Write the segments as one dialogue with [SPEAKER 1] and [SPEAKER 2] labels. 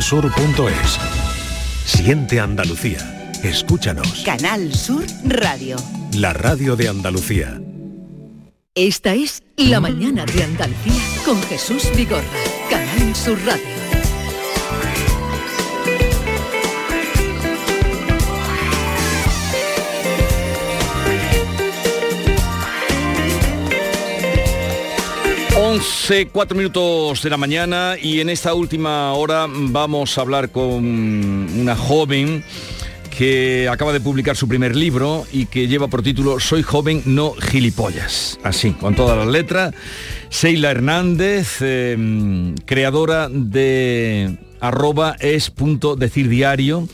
[SPEAKER 1] Sur.es. Siente Andalucía. Escúchanos.
[SPEAKER 2] Canal Sur Radio.
[SPEAKER 1] La radio de Andalucía.
[SPEAKER 3] Esta es La mañana de Andalucía con Jesús Vigorra. Canal Sur Radio.
[SPEAKER 4] 11, 4 minutos de la mañana y en esta última hora vamos a hablar con una joven que acaba de publicar su primer libro y que lleva por título Soy joven, no gilipollas. Así, con todas las letras. Seila Hernández, eh, creadora de arroba es punto decir diario.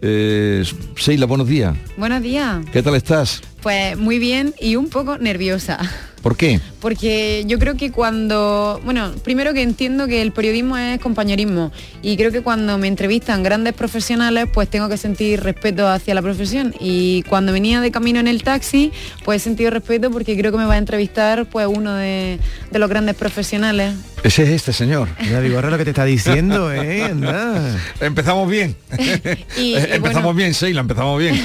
[SPEAKER 4] Eh, Seila, buenos días.
[SPEAKER 5] Buenos días.
[SPEAKER 4] ¿Qué tal estás?
[SPEAKER 5] Pues muy bien y un poco nerviosa.
[SPEAKER 4] ¿Por qué?
[SPEAKER 5] Porque yo creo que cuando, bueno, primero que entiendo que el periodismo es compañerismo y creo que cuando me entrevistan grandes profesionales, pues tengo que sentir respeto hacia la profesión y cuando venía de camino en el taxi, pues he sentido respeto porque creo que me va a entrevistar pues uno de, de los grandes profesionales.
[SPEAKER 4] Ese es este señor.
[SPEAKER 6] Ya digo, ahora lo que te está diciendo, ¿eh?
[SPEAKER 4] empezamos bien. y, empezamos bien, Sheila, empezamos bien.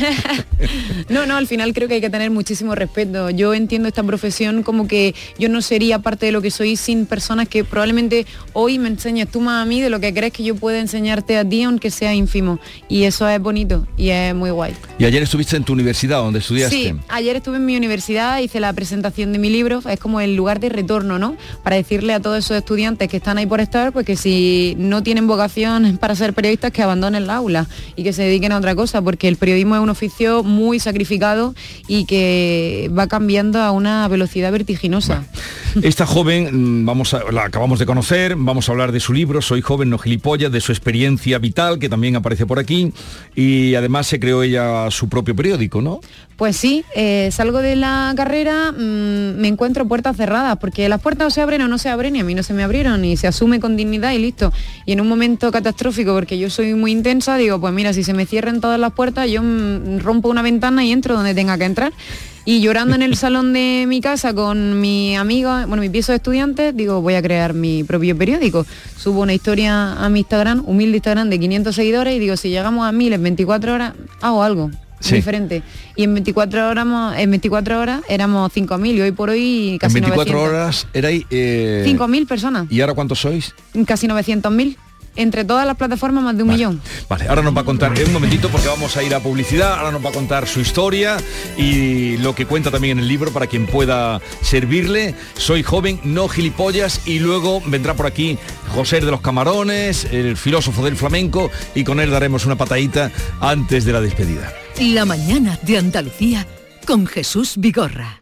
[SPEAKER 5] no, no, al final creo que hay que tener muchísimo respeto. Yo entiendo esta profesión como que yo no sería parte de lo que soy sin personas que probablemente hoy me enseñes tú más a mí de lo que crees que yo pueda enseñarte a ti, aunque sea ínfimo. Y eso es bonito y es muy guay.
[SPEAKER 4] ¿Y ayer estuviste en tu universidad donde estudiaste?
[SPEAKER 5] Sí, ayer estuve en mi universidad, hice la presentación de mi libro, es como el lugar de retorno, ¿no? Para decirle a todos esos estudiantes que están ahí por estar, pues que si no tienen vocación para ser periodistas, que abandonen la aula y que se dediquen a otra cosa, porque el periodismo es un oficio muy sacrificado y que va cambiando a una velocidad vertiginosa.
[SPEAKER 4] Esta joven, mm, vamos a, la acabamos de conocer, vamos a hablar de su libro, Soy joven, no gilipollas, de su experiencia vital, que también aparece por aquí, y además se creó ella su propio periódico, ¿no?
[SPEAKER 5] Pues sí, eh, salgo de la carrera, mm, me encuentro puertas cerradas, porque las puertas o se abren o no se abren, y a mí no se me abrieron, y se asume con dignidad y listo. Y en un momento catastrófico, porque yo soy muy intensa, digo, pues mira, si se me cierran todas las puertas, yo mm, rompo una ventana y entro donde tenga que entrar. Y llorando en el salón de mi casa con mi amiga, bueno, mi piso de estudiantes, digo, voy a crear mi propio periódico. Subo una historia a mi Instagram, humilde Instagram de 500 seguidores y digo, si llegamos a mil en 24 horas, hago algo. diferente. Y en 24 horas, en 24 horas éramos 5.000 y hoy por hoy casi
[SPEAKER 4] En 24 horas erais...
[SPEAKER 5] Eh... 5.000 personas.
[SPEAKER 4] ¿Y ahora cuántos sois?
[SPEAKER 5] Casi 900.000 entre todas las plataformas más de un millón.
[SPEAKER 4] Vale, ahora nos va a contar en un momentito porque vamos a ir a publicidad, ahora nos va a contar su historia y lo que cuenta también en el libro para quien pueda servirle. Soy joven, no gilipollas y luego vendrá por aquí José de los Camarones, el filósofo del flamenco y con él daremos una patadita antes de la despedida.
[SPEAKER 3] La mañana de Andalucía con Jesús Vigorra.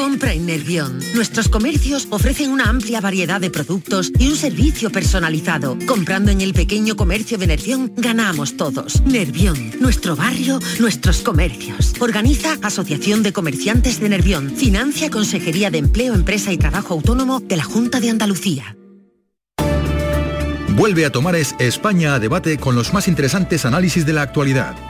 [SPEAKER 7] Compra en Nervión. Nuestros comercios ofrecen una amplia variedad de productos y un servicio personalizado. Comprando en el pequeño comercio de Nervión, ganamos todos. Nervión, nuestro barrio, nuestros comercios. Organiza Asociación de Comerciantes de Nervión. Financia Consejería de Empleo, Empresa y Trabajo Autónomo de la Junta de Andalucía.
[SPEAKER 8] Vuelve a Tomares España a debate con los más interesantes análisis de la actualidad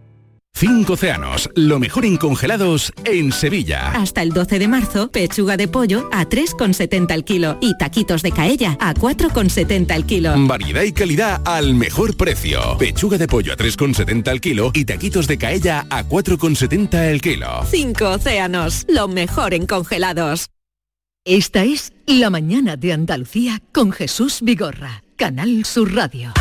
[SPEAKER 1] Cinco océanos, lo mejor en congelados en Sevilla.
[SPEAKER 9] Hasta el 12 de marzo, pechuga de pollo a 3,70 al kilo y taquitos de caella a 4,70 al kilo.
[SPEAKER 1] Variedad y calidad al mejor precio. Pechuga de pollo a 3,70 al kilo y taquitos de caella a 4,70 el kilo.
[SPEAKER 9] Cinco océanos, lo mejor en congelados.
[SPEAKER 3] Esta es La mañana de Andalucía con Jesús Vigorra, Canal Sur Radio.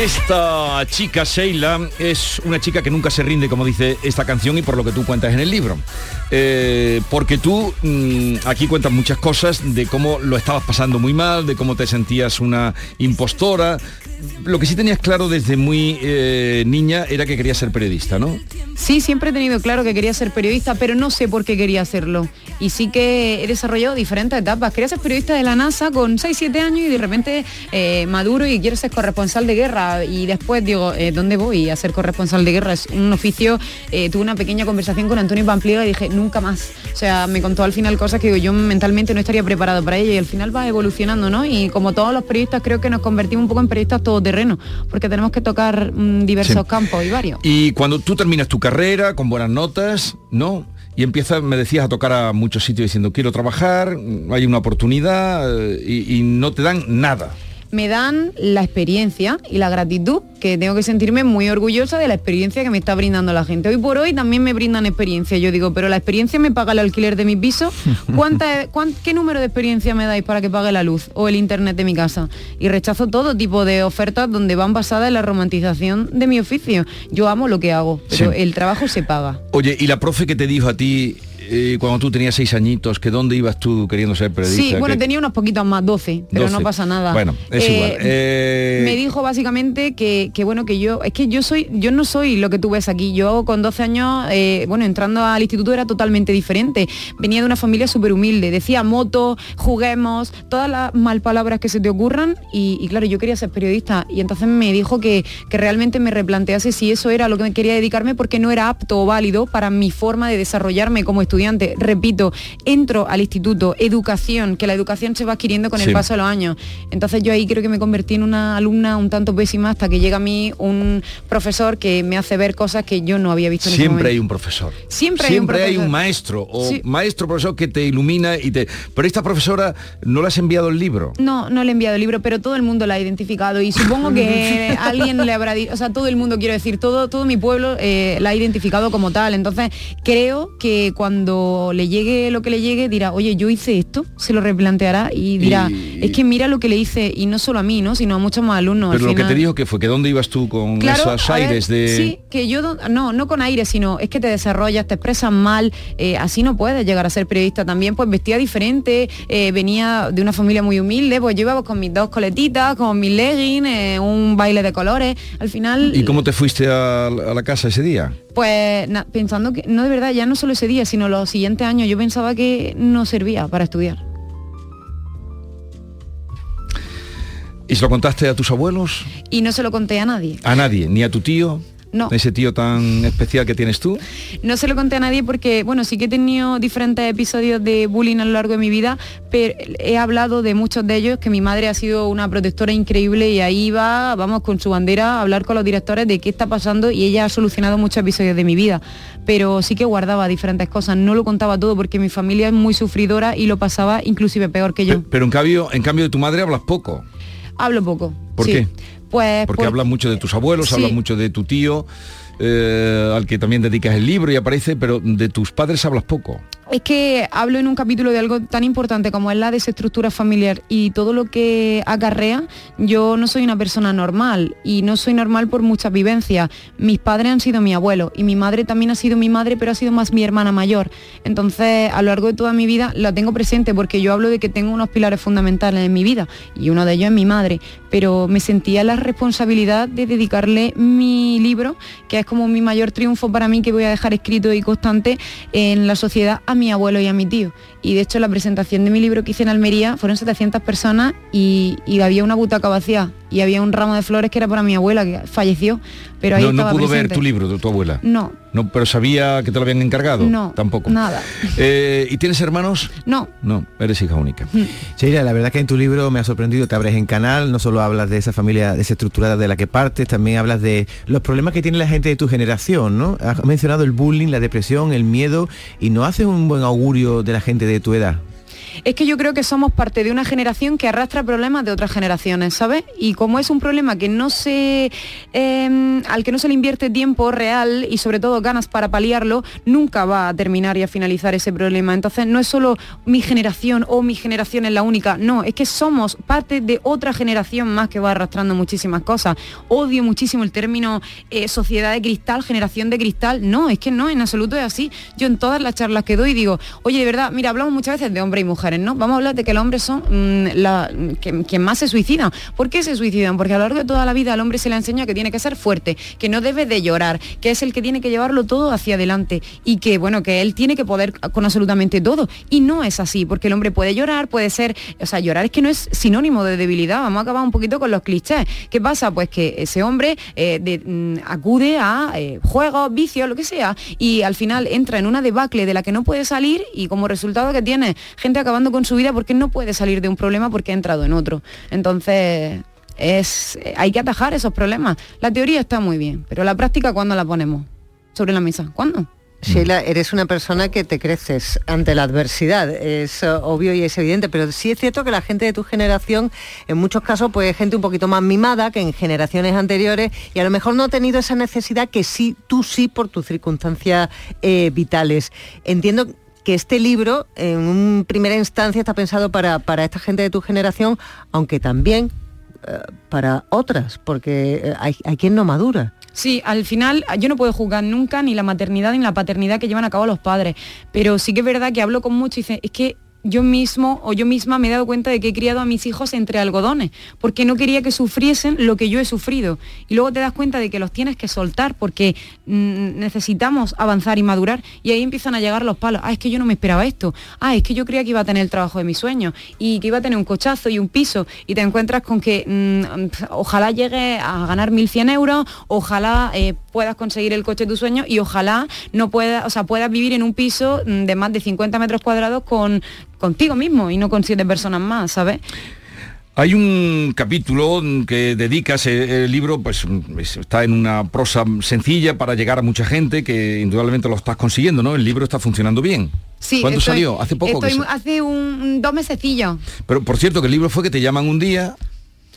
[SPEAKER 10] Esta
[SPEAKER 4] chica, Sheila, es una chica que nunca se rinde, como dice esta canción y por lo que tú cuentas en el libro. Eh, porque tú mm, aquí cuentas muchas cosas de cómo lo estabas pasando muy mal, de cómo te sentías una impostora. Lo que sí tenías claro desde muy eh, niña era que querías ser periodista, ¿no?
[SPEAKER 5] Sí, siempre he tenido claro que quería ser periodista, pero no sé por qué quería hacerlo. Y sí que he desarrollado diferentes etapas. Quería ser periodista de la NASA con 6-7 años y de repente eh, maduro y quiero ser corresponsal de guerra. Y después digo, eh, ¿dónde voy a ser corresponsal de guerra? Es un oficio. tuve una pequeña conversación con Antonio Pampliega y dije, nunca más. O sea, me contó al final cosas que digo, yo mentalmente no estaría preparado para ello y al final va evolucionando, ¿no? Y como todos los periodistas creo que nos convertimos un poco en periodistas todoterreno, porque tenemos que tocar mm, diversos
[SPEAKER 4] Sí.
[SPEAKER 5] campos y varios.
[SPEAKER 4] Y cuando tú terminas tu carrera con buenas notas, ¿no? Y empiezas, me decías, a tocar a muchos sitios diciendo, quiero trabajar, hay una oportunidad eh, y, y no te dan nada.
[SPEAKER 5] Me dan la experiencia y la gratitud, que tengo que sentirme muy orgullosa de la experiencia que me está brindando la gente. Hoy por hoy también me brindan experiencia. Yo digo, pero la experiencia me paga el alquiler de mi piso. ¿Cuánta, cuán- ¿Qué número de experiencia me dais para que pague la luz o el internet de mi casa? Y rechazo todo tipo de ofertas donde van basadas en la romantización de mi oficio. Yo amo lo que hago, pero
[SPEAKER 4] Sí.
[SPEAKER 5] el trabajo se paga.
[SPEAKER 4] Oye, ¿y la profe que te dijo a ti eh, cuando tú tenías seis añitos, que dónde ibas tú queriendo ser periodista?
[SPEAKER 5] Sí, bueno,
[SPEAKER 4] que-
[SPEAKER 5] tenía unos poquitos más, 12, pero
[SPEAKER 4] 12.
[SPEAKER 5] no pasa nada.
[SPEAKER 4] Bueno, es
[SPEAKER 5] Eh,
[SPEAKER 4] igual. Eh,
[SPEAKER 5] Me dijo básicamente que, que, bueno que yo es que yo soy yo no soy lo que tú ves aquí yo con 12 años eh, bueno entrando al instituto era totalmente diferente venía de una familia súper humilde decía moto juguemos todas las mal palabras que se te ocurran y, y claro yo quería ser periodista y entonces me dijo que, que realmente me replantease si eso era lo que me quería dedicarme porque no era apto o válido para mi forma de desarrollarme como estudiante repito entro al instituto educación que la educación se va adquiriendo con
[SPEAKER 4] Sí.
[SPEAKER 5] el paso de los años entonces yo ahí creo que me convertí en una alumna un tanto pésima hasta que llega a mí un profesor que me hace ver cosas que yo no había visto en
[SPEAKER 4] Siempre hay un profesor.
[SPEAKER 5] Siempre hay un
[SPEAKER 4] hay un maestro o
[SPEAKER 5] Sí.
[SPEAKER 4] maestro profesor que te ilumina y te. Pero esta profesora no le has enviado el libro.
[SPEAKER 5] No, no le he enviado el libro, pero todo el mundo la ha identificado y supongo que alguien le habrá dicho, o sea, todo el mundo, quiero decir, todo, todo mi pueblo eh, la ha identificado como tal. Entonces, creo que cuando le llegue lo que le llegue, dirá, oye, yo hice esto, se lo replanteará y dirá,
[SPEAKER 4] Y-
[SPEAKER 5] es que mira lo que le hice, y no solo a mí, ¿no? sino a muchos más alumnos.
[SPEAKER 4] Pero
[SPEAKER 5] Al
[SPEAKER 4] lo que te dijo que fue que dónde ibas tú con
[SPEAKER 5] Claro,
[SPEAKER 4] esos
[SPEAKER 5] ver,
[SPEAKER 4] aires de.
[SPEAKER 5] Sí, que yo no, no con aire, sino es que te desarrollas, te expresas mal, eh, así no puedes llegar a ser periodista también, pues vestía diferente, eh, venía de una familia muy humilde, pues yo iba con mis dos coletitas, con mis leggings, eh, un baile de colores, al final
[SPEAKER 4] ¿Y cómo te fuiste a, a la casa ese día?
[SPEAKER 5] pues na- pensando que no de verdad, ya no solo ese día, sino los siguientes años, yo pensaba que no servía para estudiar.
[SPEAKER 4] ¿Y se lo contaste a tus abuelos?
[SPEAKER 5] Y no se lo conté a nadie.
[SPEAKER 4] ¿A nadie? ¿Ni a tu tío?
[SPEAKER 5] No.
[SPEAKER 4] Ese tío tan especial que tienes tú.
[SPEAKER 5] No se lo conté a nadie porque, bueno, sí que he tenido diferentes episodios de bullying a lo largo de mi vida, pero he hablado de muchos de ellos, que mi madre ha sido una protectora increíble y ahí va, vamos, con su bandera a hablar con los directores de qué está pasando y ella ha solucionado muchos episodios de mi vida. Pero sí que guardaba diferentes cosas, no lo contaba todo porque mi familia es muy sufridora y lo pasaba inclusive peor que yo.
[SPEAKER 4] Pero en cambio, en cambio de tu madre hablas poco.
[SPEAKER 5] Hablo poco.
[SPEAKER 4] ¿Por
[SPEAKER 5] sí.
[SPEAKER 4] qué?
[SPEAKER 5] Pues
[SPEAKER 4] Porque
[SPEAKER 5] por-
[SPEAKER 4] hablas mucho de tus abuelos,
[SPEAKER 5] Sí.
[SPEAKER 4] hablas mucho de tu tío, eh, al que también dedicas el libro y aparece, pero de tus padres hablas poco.
[SPEAKER 5] Es que hablo en un capítulo de algo tan importante como es la desestructura familiar y todo lo que acarrea. Yo no soy una persona normal y no soy normal por muchas vivencias. Mis padres han sido mi abuelo y mi madre también ha sido mi madre, pero ha sido más mi hermana mayor. Entonces, a lo largo de toda mi vida la tengo presente porque yo hablo de que tengo unos pilares fundamentales en mi vida y uno de ellos es mi madre, pero me sentía la responsabilidad de dedicarle mi libro, que es como mi mayor triunfo para mí que voy a dejar escrito y constante en la sociedad a mi abuelo y a mi tío. Y de hecho la presentación de mi libro que hice en Almería fueron 700 personas y, y había una butaca vacía y había un ramo de flores que era para mi abuela que falleció, pero ahí
[SPEAKER 4] no, no pudo ver tu libro de tu abuela.
[SPEAKER 5] No,
[SPEAKER 4] No, pero sabía que te lo habían encargado.
[SPEAKER 5] No,
[SPEAKER 4] tampoco.
[SPEAKER 5] nada.
[SPEAKER 4] Eh, ¿Y tienes hermanos?
[SPEAKER 5] No.
[SPEAKER 4] No, eres hija única.
[SPEAKER 6] Sheila, la verdad que en tu libro me ha sorprendido, te abres en canal, no solo hablas de esa familia desestructurada de la que partes, también hablas de los problemas que tiene la gente de tu generación, ¿no? Has mencionado el bullying, la depresión, el miedo, y no haces un buen augurio de la gente de tu edad.
[SPEAKER 5] Es que yo creo que somos parte de una generación que arrastra problemas de otras generaciones, ¿sabes? Y como es un problema que no se, eh, al que no se le invierte tiempo real y sobre todo ganas para paliarlo, nunca va a terminar y a finalizar ese problema. Entonces no es solo mi generación o mi generación es la única, no, es que somos parte de otra generación más que va arrastrando muchísimas cosas. Odio muchísimo el término eh, sociedad de cristal, generación de cristal. No, es que no, en absoluto es así. Yo en todas las charlas que doy digo, oye, de verdad, mira, hablamos muchas veces de hombres y ¿no? Vamos a hablar de que los hombres son mm, la, quien más se suicidan. ¿Por qué se suicidan? Porque a lo largo de toda la vida al hombre se le enseña que tiene que ser fuerte, que no debe de llorar, que es el que tiene que llevarlo todo hacia adelante y que, bueno, que él tiene que poder con absolutamente todo. Y no es así, porque el hombre puede llorar, puede ser, o sea, llorar es que no es sinónimo de debilidad. Vamos a acabar un poquito con los clichés. ¿Qué pasa? Pues que ese hombre eh, mm, acude a eh, juegos, vicios, lo que sea, y al final entra en una debacle de la que no puede salir y como resultado que tiene gente acabando con su vida porque no puede salir de un problema porque ha entrado en otro. Entonces, es, eh, hay que atajar esos problemas. La teoría está muy bien, pero la práctica, ¿cuándo la ponemos? Sobre la mesa. ¿Cuándo?
[SPEAKER 11] Sheila, eres una persona que te creces ante la adversidad, es eh, obvio y es evidente, pero sí es cierto que la gente de tu generación, en muchos casos, pues es gente un poquito más mimada que en generaciones anteriores y a lo mejor no ha tenido esa necesidad que sí, tú sí, por tus circunstancias eh, vitales. Entiendo que este libro, en un primera instancia, está pensado para, para esta gente de tu generación, aunque también eh, para otras, porque eh, hay, hay quien no madura.
[SPEAKER 5] Sí, al final yo no puedo juzgar nunca ni la maternidad ni la paternidad que llevan a cabo los padres, pero sí que es verdad que hablo con muchos y dicen, es que yo mismo o yo misma me he dado cuenta de que he criado a mis hijos entre algodones, porque no quería que sufriesen lo que yo he sufrido. Y luego te das cuenta de que los tienes que soltar porque mm, necesitamos avanzar y madurar y ahí empiezan a llegar los palos. Ah, es que yo no me esperaba esto. Ah, es que yo creía que iba a tener el trabajo de mis sueños y que iba a tener un cochazo y un piso y te encuentras con que mm, ojalá llegue a ganar 1.100 euros, ojalá eh, puedas conseguir el coche de tus sueños y ojalá no puedas, o sea, puedas vivir en un piso mm, de más de 50 metros cuadrados con contigo mismo y no con siete personas más, ¿sabes?
[SPEAKER 4] Hay un capítulo que dedicas, el libro pues es- está en una prosa sencilla para llegar a mucha gente, que indudablemente lo estás consiguiendo, ¿no? El libro está funcionando bien.
[SPEAKER 5] Sí,
[SPEAKER 4] ¿Cuándo
[SPEAKER 5] estoy-
[SPEAKER 4] salió? Hace poco. que
[SPEAKER 5] estoy mu- hace un, dos mesecillos.
[SPEAKER 4] Pero por cierto, que el libro fue que te llaman un día.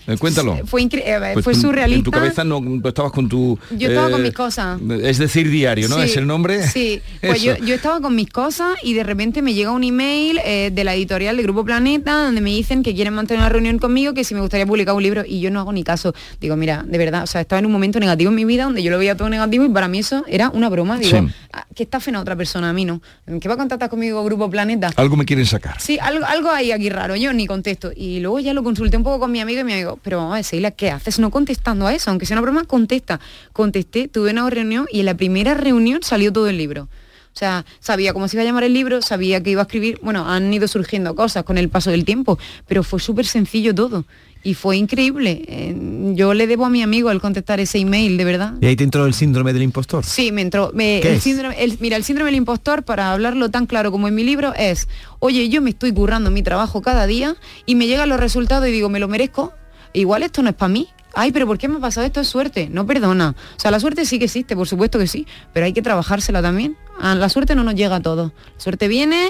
[SPEAKER 4] Eh, cuéntalo.
[SPEAKER 5] Fue, eh,
[SPEAKER 4] Pues
[SPEAKER 5] fue surrealista.
[SPEAKER 4] En tu cabeza no tú estabas con tu.
[SPEAKER 5] Yo estaba con
[SPEAKER 4] eh,
[SPEAKER 5] mis cosas.
[SPEAKER 4] Es decir, diario, ¿no?
[SPEAKER 5] Sí,
[SPEAKER 4] Es el nombre.
[SPEAKER 5] Sí, pues yo, yo estaba con mis cosas y de repente me llega un email eh, de la editorial de Grupo Planeta donde me dicen que quieren mantener una reunión conmigo, que si me gustaría publicar un libro y yo no hago ni caso. Digo, mira, de verdad, o sea, estaba en un momento negativo en mi vida donde yo lo veía todo negativo y para mí eso era una broma. Digo,
[SPEAKER 4] Sí.
[SPEAKER 5] "Ah, que está fena otra persona, a mí no. ¿Qué va a contactar conmigo Grupo Planeta?
[SPEAKER 4] Algo me quieren sacar.
[SPEAKER 5] Sí, algo, algo hay aquí raro, yo ni contesto. Y luego ya lo consulté un poco con mi amigo y mi amigo, pero vamos a ver, Seila, ¿qué haces no contestando a eso? Aunque sea una broma, contesta. Contesté, tuve una reunión y en la primera reunión salió todo el libro. O sea, sabía cómo se iba a llamar el libro, sabía que iba a escribir, bueno, han ido surgiendo cosas con el paso del tiempo, pero fue súper sencillo todo. Y fue increíble. Eh, yo le debo a mi amigo el contestar ese email, de verdad.
[SPEAKER 6] Y ahí te entró el síndrome del impostor.
[SPEAKER 5] Sí, me entró. me-
[SPEAKER 6] ¿Qué
[SPEAKER 5] el
[SPEAKER 6] es?
[SPEAKER 5] síndrome, el- mira, el síndrome del impostor, para hablarlo tan claro como en mi libro, es, oye, yo me estoy currando mi trabajo cada día y me llegan los resultados y digo, me lo merezco. Igual esto no es para mí. Ay, pero ¿por qué me ha pasado esto? Es suerte. No perdona. O sea, la suerte sí que existe, por supuesto que sí, pero hay que trabajársela también. Ah, La suerte no nos llega a todos. La suerte viene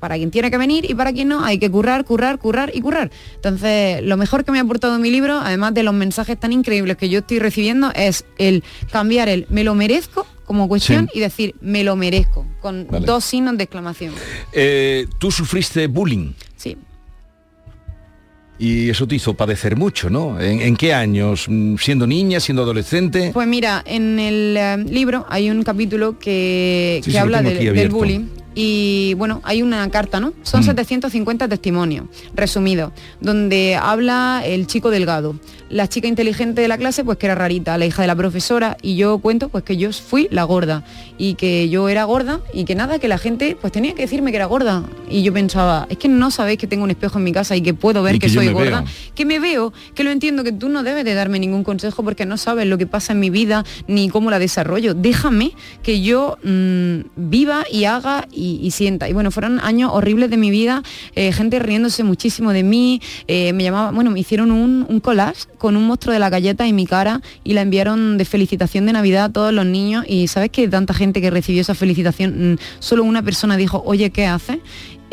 [SPEAKER 5] para quien tiene que venir y para quien no, hay que currar, currar, currar y currar. Entonces, lo mejor que me ha aportado mi libro, además de los mensajes tan increíbles que yo estoy recibiendo, es el cambiar el me lo merezco como cuestión
[SPEAKER 4] Sí.
[SPEAKER 5] y decir me lo merezco con
[SPEAKER 4] Vale.
[SPEAKER 5] dos signos de exclamación.
[SPEAKER 4] Eh, Tú sufriste bullying.
[SPEAKER 5] Sí.
[SPEAKER 4] Y eso te hizo padecer mucho, ¿no? ¿En, en qué años? Mm, ¿Siendo niña, siendo adolescente?
[SPEAKER 5] Pues mira, en el eh, libro hay un capítulo que,
[SPEAKER 4] Sí,
[SPEAKER 5] que
[SPEAKER 4] sí,
[SPEAKER 5] habla del- bullying. Y bueno, hay una carta, ¿no? Son
[SPEAKER 4] Mm.
[SPEAKER 5] 750 testimonios, resumidos, donde habla el chico delgado. La chica inteligente de la clase, pues que era rarita, la hija de la profesora, y yo cuento pues que yo fui la gorda, y que yo era gorda, y que nada, que la gente pues tenía que decirme que era gorda. Y yo pensaba, es que no sabéis que tengo un espejo en mi casa y que puedo ver que, soy gorda
[SPEAKER 4] veo.
[SPEAKER 5] que me veo, que lo entiendo, que tú no debes de darme ningún consejo porque no sabes lo que pasa en mi vida ni cómo la desarrollo. Déjame que yo mm, viva y haga y, y sienta. Y bueno, fueron años horribles de mi vida, eh, gente riéndose muchísimo de mí, eh, me llamaba, bueno, me hicieron un, un collage con un monstruo de la galleta en mi cara y la enviaron de felicitación de Navidad a todos los niños y sabes que tanta gente que recibió esa felicitación, mm, solo una persona dijo, oye, ¿qué haces?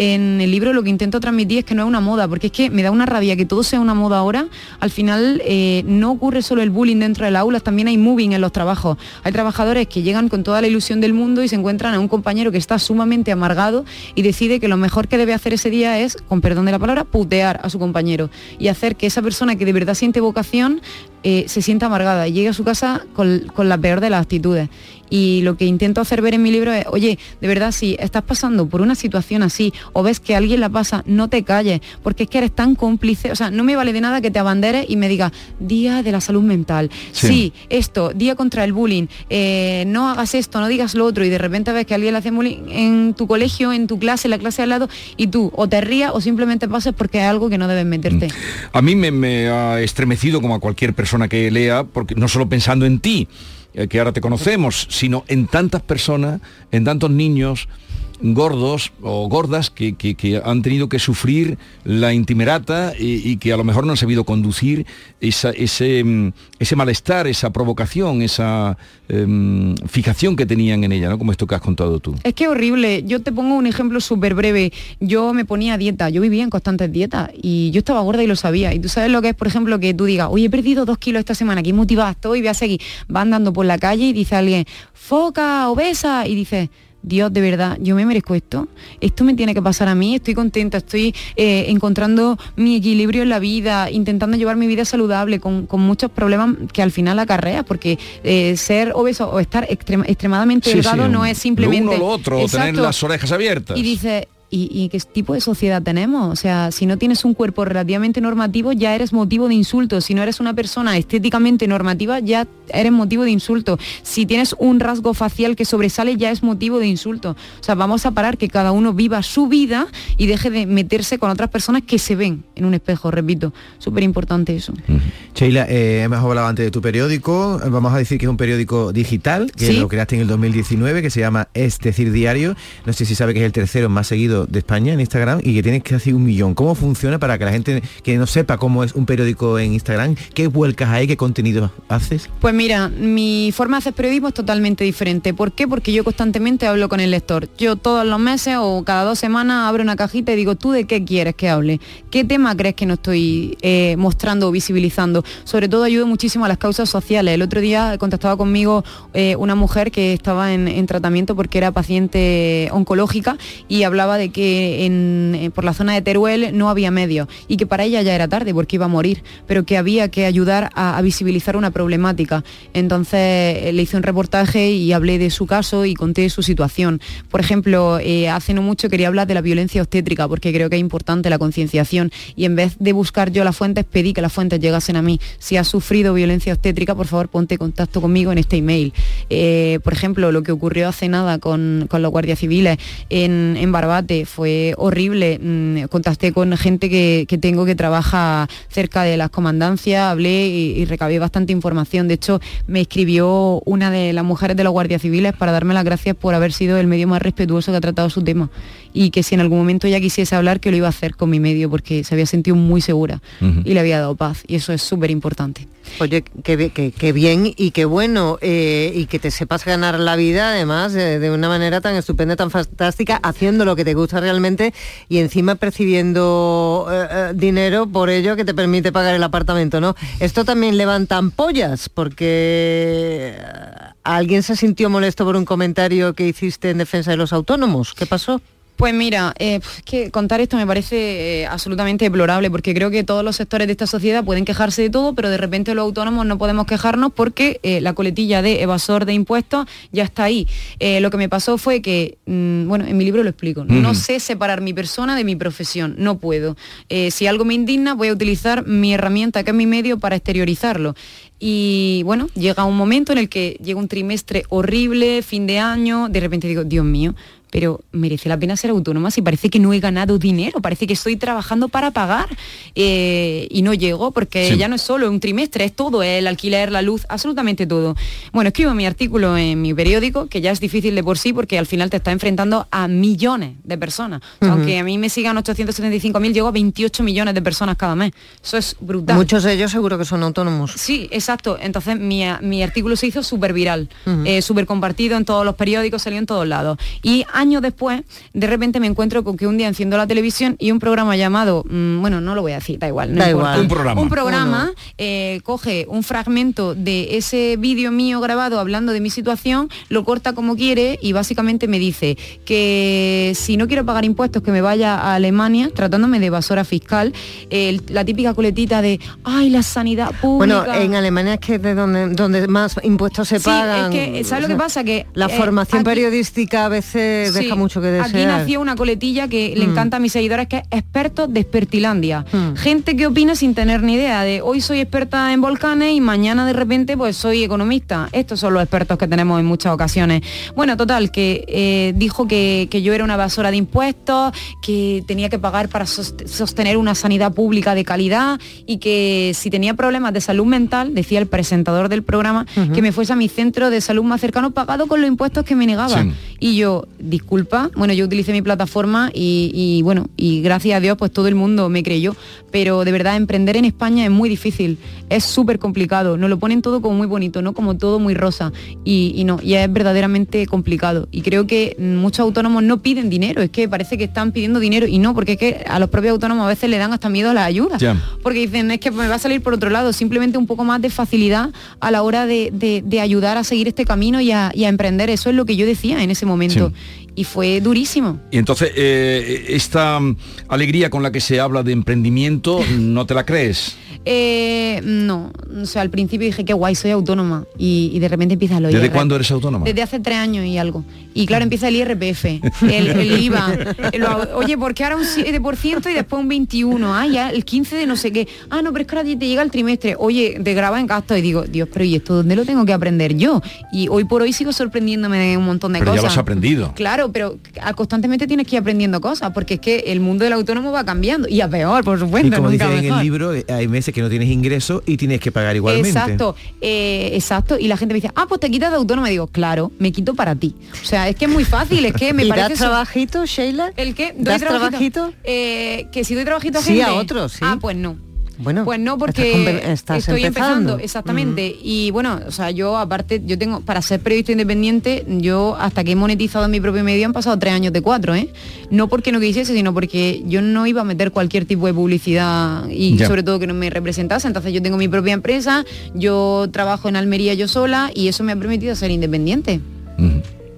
[SPEAKER 5] En el libro lo que intento transmitir es que no es una moda, porque es que me da una rabia que todo sea una moda ahora. Al final eh, no ocurre solo el bullying dentro del aula, también hay moving en los trabajos. Hay trabajadores que llegan con toda la ilusión del mundo y se encuentran a un compañero que está sumamente amargado y decide que lo mejor que debe hacer ese día es, con perdón de la palabra, putear a su compañero y hacer que esa persona que de verdad siente vocación eh, se sienta amargada y llegue a su casa con, con la peor de las actitudes. Y lo que intento hacer ver en mi libro es, oye, de verdad, si estás pasando por una situación así o ves que alguien la pasa, no te calles, porque es que eres tan cómplice. O sea, no me vale de nada que te abanderes y me digas, día de la salud mental.
[SPEAKER 4] Sí.
[SPEAKER 5] Sí, esto, día contra el bullying, eh, no hagas esto, no digas lo otro, y de repente ves que alguien le hace bullying en tu colegio, en tu clase, en la clase al lado, y tú o te rías o simplemente pases porque es algo que no debes meterte.
[SPEAKER 4] A mí me, me ha estremecido como a cualquier persona que lea, porque no solo pensando en ti, eh, que ahora te conocemos, sino en tantas personas, en tantos niños gordos o gordas que, que- que han tenido que sufrir la intimerata y, que a lo mejor no han sabido conducir esa- ese, mm, ese malestar, esa provocación, esa em, fijación que tenían en ella, ¿no? como esto que has contado tú.
[SPEAKER 5] Es que horrible. Yo te pongo un ejemplo súper breve. Yo me ponía dieta, yo vivía en constantes dietas y yo estaba gorda y lo sabía. Y tú sabes lo que es, por ejemplo, que tú digas, oye, he perdido dos kilos esta semana, qué motivada estoy, voy a seguir. Va andando por la calle y dice alguien, foca, obesa, y dice, Dios, de verdad, yo me merezco esto. Esto me tiene que pasar a mí. Estoy contenta, estoy eh, encontrando mi equilibrio en la vida, intentando llevar mi vida saludable con, con muchos problemas que al final acarrea, porque eh, ser obeso o estar extrema- extremadamente
[SPEAKER 4] Sí,
[SPEAKER 5] delgado
[SPEAKER 4] sí,
[SPEAKER 5] no es simplemente...
[SPEAKER 4] Lo uno lo otro, o tener
[SPEAKER 5] Exacto.
[SPEAKER 4] las orejas abiertas.
[SPEAKER 5] Y dice, ¿y, y qué tipo de sociedad tenemos? O sea, si no tienes un cuerpo relativamente normativo, ya eres motivo de insulto. Si no eres una persona estéticamente normativa, ya eres motivo de insulto. Si tienes un rasgo facial que sobresale, ya es motivo de insulto. O sea, vamos a parar que cada uno viva su vida y deje de meterse con otras personas que se ven en un espejo, repito. Súper importante eso.
[SPEAKER 6] Sheila, eh, hemos hablado antes de tu periódico, vamos a decir que es un periódico digital, que
[SPEAKER 5] Sí.
[SPEAKER 6] lo creaste en el 2019, que se llama Es decir Diario, no sé si sabe que es el tercero más seguido de España en Instagram y que tienes casi un millón. ¿Cómo funciona para que la gente que no sepa cómo es un periódico en Instagram, qué vuelcas hay, qué contenido haces?
[SPEAKER 5] Pues mira, mi forma de hacer periodismo es totalmente diferente. ¿Por qué? Porque yo constantemente hablo con el lector. Yo todos los meses o cada dos semanas abro una cajita y digo, ¿tú de qué quieres que hable? ¿Qué tema crees que no estoy eh, mostrando o visibilizando? Sobre todo ayudo muchísimo a las causas sociales. El otro día contactaba conmigo eh, una mujer que estaba en, en tratamiento porque era paciente oncológica y hablaba de que eh, por la zona de Teruel no había medios y que para ella ya era tarde porque iba a morir, pero que había que ayudar a, visibilizar una problemática. Entonces eh, le hice un reportaje y hablé de su caso y conté su situación. Por ejemplo, eh, hace no mucho quería hablar de la violencia obstétrica porque creo que es importante la concienciación y en vez de buscar yo las fuentes pedí que las fuentes llegasen a mí. Si has sufrido violencia obstétrica, por favor ponte contacto conmigo en este email. Por ejemplo, lo que ocurrió hace nada con, con los guardias civiles en, en Barbate fue horrible. Mm, contacté con gente que, que tengo que trabaja cerca de las comandancias, hablé y, y recabé bastante información. De hecho, me escribió una de las mujeres de los guardias civiles para darme las gracias por haber sido el medio más respetuoso que ha tratado su tema y que si en algún momento ella quisiese hablar, que lo iba a hacer con mi medio porque se había sentido muy segura y le había dado paz y eso es súper importante.
[SPEAKER 11] Oye, qué, bi- qué- qué bien y qué bueno eh, y que te sepas ganar la vida además eh, de una manera tan estupenda, tan fantástica, haciendo lo que te gusta realmente y encima percibiendo eh, eh, dinero por ello que te permite pagar el apartamento, ¿no? Esto también levanta ampollas porque eh, ¿Alguien se sintió molesto por un comentario que hiciste en defensa de los autónomos? ¿Qué pasó?
[SPEAKER 5] Pues mira, eh, es que contar esto me parece eh, absolutamente deplorable porque creo que todos los sectores de esta sociedad pueden quejarse de todo, pero de repente los autónomos no podemos quejarnos porque eh, la coletilla de evasor de impuestos ya está ahí. Lo que me pasó fue que, mm, bueno, en mi libro lo explico, no sé separar mi persona de mi profesión, no puedo. Si algo me indigna, voy a utilizar mi herramienta, que es mi medio, para exteriorizarlo. Y bueno, llega un momento en el que llega un trimestre horrible, fin de año, de repente digo, Dios mío, pero merece la pena ser autónoma si parece que no he ganado dinero, parece que estoy trabajando para pagar eh, y no llego porque
[SPEAKER 12] Sí.
[SPEAKER 5] ya no es solo un trimestre, es todo, el alquiler, la luz, absolutamente todo. Bueno, escribo mi artículo en mi periódico, que ya es difícil de por sí porque al final te está enfrentando a millones de personas. O sea,
[SPEAKER 11] Ujú.
[SPEAKER 5] Aunque a mí me sigan 875.000, llego a 28 millones de personas cada mes. Eso es brutal.
[SPEAKER 11] Muchos de ellos seguro que son autónomos.
[SPEAKER 5] Sí, exacto. Entonces mi, mi artículo se hizo súper viral,
[SPEAKER 11] Ujú.
[SPEAKER 5] eh, súper compartido en todos los periódicos, salió en todos lados. Y años después, de repente me encuentro con que un día enciendo la televisión y un programa llamado, mm, bueno, no lo voy a decir, da igual. no
[SPEAKER 11] Da igual. Un programa.
[SPEAKER 5] Un programa
[SPEAKER 11] Uno.
[SPEAKER 5] eh, coge un fragmento de ese vídeo mío grabado hablando de mi situación, lo corta como quiere y básicamente me dice que si no quiero pagar impuestos que me vaya a Alemania tratándome de evasora fiscal, la típica coletita de, ay, la sanidad pública.
[SPEAKER 11] Bueno, en Alemania es que es de donde, donde más impuestos se
[SPEAKER 5] Sí,
[SPEAKER 11] pagan.
[SPEAKER 5] es que, ¿sabes lo que pasa? Que
[SPEAKER 11] La
[SPEAKER 5] eh,
[SPEAKER 11] formación
[SPEAKER 5] aquí-
[SPEAKER 11] periodística a veces
[SPEAKER 5] Sí,
[SPEAKER 11] deja mucho que desear.
[SPEAKER 5] Aquí nació una coletilla que le
[SPEAKER 11] Mm.
[SPEAKER 5] encanta a mis seguidores, que es expertos de expertilandia.
[SPEAKER 11] Mm.
[SPEAKER 5] Gente que opina sin tener ni idea de hoy soy experta en volcanes y mañana de repente pues soy economista. Estos son los expertos que tenemos en muchas ocasiones. Bueno, total, que eh, dijo que, que yo era una evasora de impuestos, que tenía que pagar para sost- sostener una sanidad pública de calidad y que si tenía problemas de salud mental, decía el presentador del programa, que me fuese a mi centro de salud más cercano pagado con los impuestos que me negaba.
[SPEAKER 12] Sí.
[SPEAKER 5] Y yo, disculpa, bueno, yo utilicé mi plataforma y, y, bueno, y gracias a Dios pues todo el mundo me creyó, pero de verdad emprender en España es muy difícil, es súper complicado, nos lo ponen todo como muy bonito, ¿no? Como todo muy rosa y, y no, y es verdaderamente complicado. Y creo que muchos autónomos no piden dinero, es que parece que están pidiendo dinero y no, porque es que a los propios autónomos a veces le dan hasta miedo a la ayuda
[SPEAKER 4] Ya.
[SPEAKER 5] porque dicen es que me va a salir por otro lado, simplemente un poco más de facilidad a la hora de, de- de ayudar a seguir este camino y a, y a emprender. Eso es lo que yo decía en ese momento. Y fue durísimo.
[SPEAKER 4] Y entonces, eh, esta mm, alegría con la que se habla de emprendimiento, ¿no te la crees?
[SPEAKER 5] Eh, no, o sea, al principio dije que guay, soy autónoma y, y de repente empieza lo
[SPEAKER 4] ¿Desde cuándo eres autónoma?
[SPEAKER 5] Desde hace tres años y algo. Y claro, empieza el IRPF, el, el IVA. Lo- oye, ¿por qué ahora un 7% y después un 21%? Ah, ya el 15% de no sé qué. Ah, no, pero es que ahora te llega el trimestre. Oye, te graba en gasto y digo, Dios, pero ¿y esto dónde lo tengo que aprender yo? Y hoy por hoy sigo sorprendiéndome de un montón de
[SPEAKER 4] Pero ya
[SPEAKER 5] cosas.
[SPEAKER 4] lo has aprendido.
[SPEAKER 5] Claro, pero constantemente tienes que ir aprendiendo cosas, porque es que el mundo del autónomo va cambiando. Y a peor, por supuesto.
[SPEAKER 6] Y como
[SPEAKER 5] nunca
[SPEAKER 6] dice en el
[SPEAKER 5] mejor.
[SPEAKER 6] libro, eh, hay meses que no tienes ingreso y tienes que pagar igualmente.
[SPEAKER 5] Exacto, eh, exacto. Y la gente me dice, ah, pues te quitas de autónoma. Y digo, claro, me quito para ti. O sea, es que es muy fácil, es que me
[SPEAKER 11] ¿Y
[SPEAKER 5] parece...
[SPEAKER 11] das trabajito, Sheila?
[SPEAKER 5] ¿El qué? ¿Doy
[SPEAKER 11] ¿Das trabajito?
[SPEAKER 5] Eh, que si doy trabajito a
[SPEAKER 11] Sí,
[SPEAKER 5] gente.
[SPEAKER 11] a otros, sí.
[SPEAKER 5] Ah, pues no.
[SPEAKER 11] Bueno,
[SPEAKER 5] Pues no, porque
[SPEAKER 11] estás
[SPEAKER 5] estoy empezando,
[SPEAKER 11] empezando.
[SPEAKER 5] exactamente. Y bueno, o sea, yo aparte, yo tengo, para ser periodista independiente, yo hasta que he monetizado en mi propio medio han pasado tres años de cuatro, ¿eh? No porque no quisiese, sino porque yo no iba a meter cualquier tipo de publicidad y
[SPEAKER 12] Ya.
[SPEAKER 5] sobre todo que no me representase. Entonces yo tengo mi propia empresa, yo trabajo en Almería yo sola y eso me ha permitido ser independiente.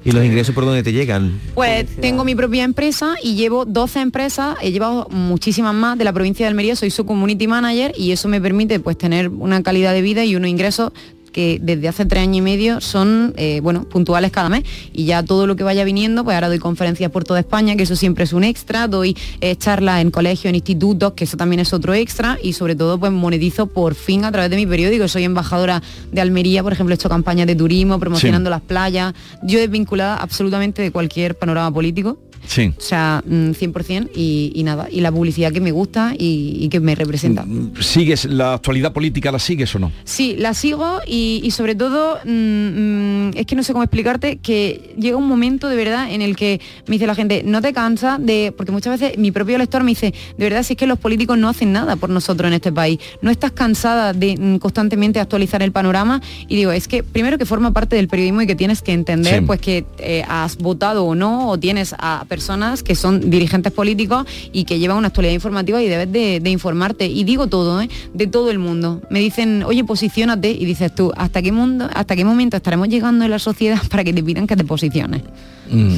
[SPEAKER 6] ¿Y los ingresos por dónde te llegan?
[SPEAKER 5] Pues tengo mi propia empresa y llevo 12 empresas, he llevado muchísimas más de la provincia de Almería, soy su community manager y eso me permite pues tener una calidad de vida y unos ingresos que desde hace tres años y medio son eh, bueno puntuales cada mes. Y ya todo lo que vaya viniendo pues ahora doy conferencias por toda España que eso siempre es un extra. Doy eh, charlas en colegios en institutos que eso también es otro extra. Y sobre todo pues monetizo por fin a través de mi periódico. Soy embajadora de Almería por ejemplo he hecho campañas de turismo promocionando las playas. Yo desvinculada absolutamente de cualquier panorama político
[SPEAKER 4] Sí.
[SPEAKER 5] o sea, mm, 100% y, y nada, y la publicidad que me gusta y, y que me representa.
[SPEAKER 4] ¿Sigues la actualidad política, la sigues o no?
[SPEAKER 5] Sí, la sigo y, y sobre todo, mm, mm, es que no sé cómo explicarte, que llega un momento de verdad en el que me dice la gente, no te cansa de, porque muchas veces mi propio lector me dice, de verdad, si es que los políticos no hacen nada por nosotros en este país, no estás cansada de mm, constantemente actualizar el panorama y digo, es que primero que forma parte del periodismo y que tienes que entender
[SPEAKER 12] Sí.
[SPEAKER 5] pues que eh, has votado o no, o tienes a personas que son dirigentes políticos y que llevan una actualidad informativa y debes de, de informarte. Y digo todo, ¿eh? de todo el mundo. Me dicen, oye, posiciónate y dices tú, ¿hasta qué, mundo, ¿hasta qué momento estaremos llegando en la sociedad para que te pidan que te posiciones?
[SPEAKER 4] Mm.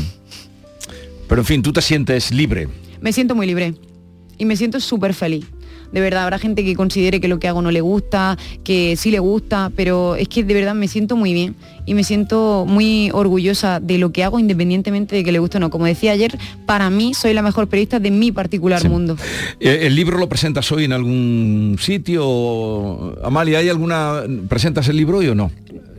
[SPEAKER 4] Pero en fin, tú te sientes libre.
[SPEAKER 5] Me siento muy libre y me siento súper feliz. De verdad, habrá gente que considere que lo que hago no le gusta, que sí le gusta, pero es que de verdad me siento muy bien y me siento muy orgullosa de lo que hago independientemente de que le guste o no. Como decía ayer, para mí soy la mejor periodista de mi particular mundo.
[SPEAKER 4] Eh, ¿El libro lo presentas hoy en algún sitio? Amalia, ¿hay alguna... ¿Presentas el libro hoy o no?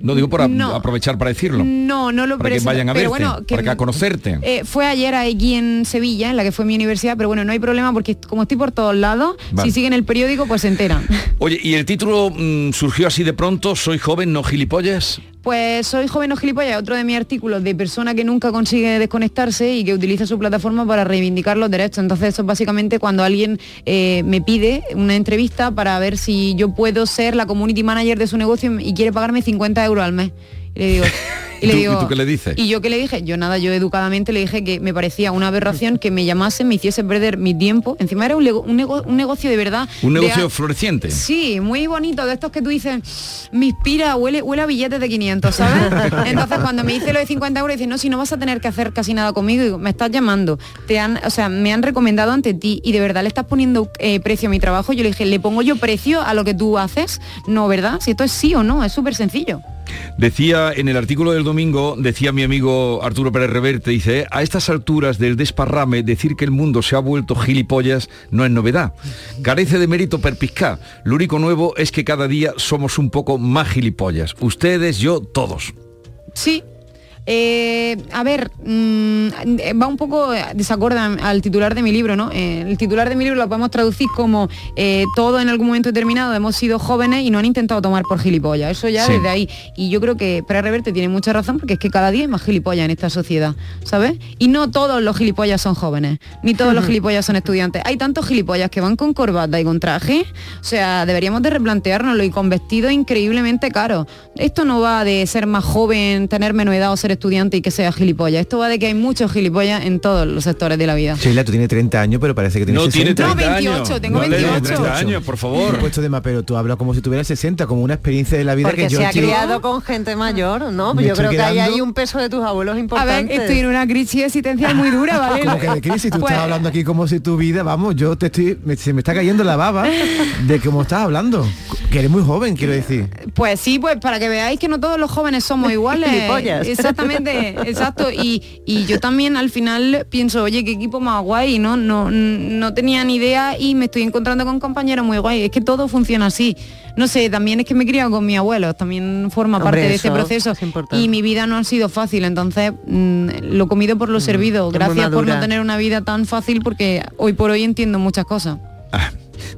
[SPEAKER 4] No digo por
[SPEAKER 5] No.
[SPEAKER 4] aprovechar para decirlo.
[SPEAKER 5] No, no lo
[SPEAKER 4] Para que vayan a
[SPEAKER 5] pero
[SPEAKER 4] verte,
[SPEAKER 5] bueno, que
[SPEAKER 4] para que a conocerte.
[SPEAKER 5] Eh, fue ayer aquí en Sevilla, en la que fue mi universidad, pero bueno, no hay problema porque como estoy por todos lados,
[SPEAKER 4] Vale.
[SPEAKER 5] si siguen el periódico, pues se enteran.
[SPEAKER 4] Oye, ¿y el título mm, surgió así de pronto? ¿Soy joven, no gilipollas?
[SPEAKER 5] Pues soy joven o gilipollas, otro de mis artículos de persona que nunca consigue desconectarse y que utiliza su plataforma para reivindicar los derechos. Entonces eso es básicamente cuando alguien eh, me pide una entrevista para ver si yo puedo ser la community manager de su negocio y quiere pagarme 50 euros al mes. Y le digo, y le
[SPEAKER 4] ¿Tú- y
[SPEAKER 5] digo,
[SPEAKER 4] tú qué le dices?
[SPEAKER 5] Y yo que le dije, yo nada, yo educadamente le dije que me parecía una aberración que me llamase, me hiciese perder mi tiempo. Encima era un, lego- un nego- un negocio de verdad.
[SPEAKER 4] Un
[SPEAKER 5] de
[SPEAKER 4] negocio
[SPEAKER 5] a-
[SPEAKER 4] floreciente.
[SPEAKER 5] Sí, muy bonito, de estos que tú dices, me inspira, huele, huele a billetes de 500, ¿sabes? Entonces cuando me dice lo de 50 euros, dice, no, si no vas a tener que hacer casi nada conmigo, digo, me estás llamando, te han, o sea, me han recomendado ante ti y de verdad le estás poniendo eh, precio a mi trabajo. Yo le dije, ¿le pongo yo precio a lo que tú haces? No, ¿verdad? Si esto es sí o no, es súper sencillo.
[SPEAKER 4] Decía en el artículo del domingo, decía mi amigo Arturo Pérez Reverte, dice, "Eh, a estas alturas del desparrame, decir que el mundo se ha vuelto gilipollas no es novedad. Carece de mérito perpiscar. Lo único nuevo es que cada día somos un poco más gilipollas. Ustedes, yo, todos.
[SPEAKER 5] Sí. Eh, a ver, mm, va un poco desacorde al titular de mi libro, ¿no? Eh, el titular de mi libro lo podemos traducir como eh, todo en algún momento determinado hemos sido jóvenes y no han intentado tomar por gilipollas. Eso ya
[SPEAKER 12] Sí.
[SPEAKER 5] desde ahí. Y yo creo que Pérez Reverte tiene mucha razón porque es que cada día hay más gilipollas en esta sociedad, ¿sabes? Y no todos los gilipollas son jóvenes, ni todos los gilipollas son estudiantes. Hay tantos gilipollas que van con corbata y con traje. O sea, deberíamos de replanteárnoslo y con vestidos increíblemente caros. Esto no va de ser más joven, tener menos edad o ser estudiante y que sea gilipollas. Esto va de que hay muchos gilipollas en todos los sectores de la vida.
[SPEAKER 6] Sheila, tú tienes 30 años, pero parece que tienes
[SPEAKER 4] No tiene
[SPEAKER 6] 60.
[SPEAKER 4] 30
[SPEAKER 5] No, 28, tengo
[SPEAKER 6] tienes
[SPEAKER 5] 28.
[SPEAKER 4] 30 años, por favor.
[SPEAKER 6] Puesto de más, pero tú hablas como si tuvieras 60, como una experiencia de la vida
[SPEAKER 11] Porque
[SPEAKER 6] que yo
[SPEAKER 11] se ha
[SPEAKER 6] quiero-
[SPEAKER 11] criado con gente mayor, ¿no?
[SPEAKER 6] Me
[SPEAKER 11] Yo creo que hay
[SPEAKER 6] quedando-
[SPEAKER 11] ahí un peso de tus abuelos
[SPEAKER 5] A ver,
[SPEAKER 11] importante.
[SPEAKER 5] estoy en una crisis existencial muy dura, ¿vale?
[SPEAKER 6] Como que de crisis, tú
[SPEAKER 5] Pues-
[SPEAKER 6] estás hablando aquí como si tu vida, vamos, yo te estoy, me- se me está cayendo la baba de cómo estás hablando. Que eres muy joven, quiero decir.
[SPEAKER 5] Pues sí, pues para que veáis que no todos los jóvenes somos iguales.
[SPEAKER 11] Gilipollas.
[SPEAKER 5] Exactamente, exacto. Y, y yo también al final pienso, oye, qué equipo más guay, ¿no? No, no tenía ni idea y me estoy encontrando con compañeros muy guay. Es que todo funciona así. No sé, también es que me he criado con mi abuelo, también forma
[SPEAKER 11] Hombre,
[SPEAKER 5] parte de este
[SPEAKER 11] eso
[SPEAKER 5] proceso.
[SPEAKER 11] es importante.
[SPEAKER 5] Y mi vida no ha sido fácil, entonces mm, lo comido por lo servido.
[SPEAKER 11] es muy
[SPEAKER 5] Gracias por no tener una vida tan fácil porque hoy por hoy entiendo muchas cosas.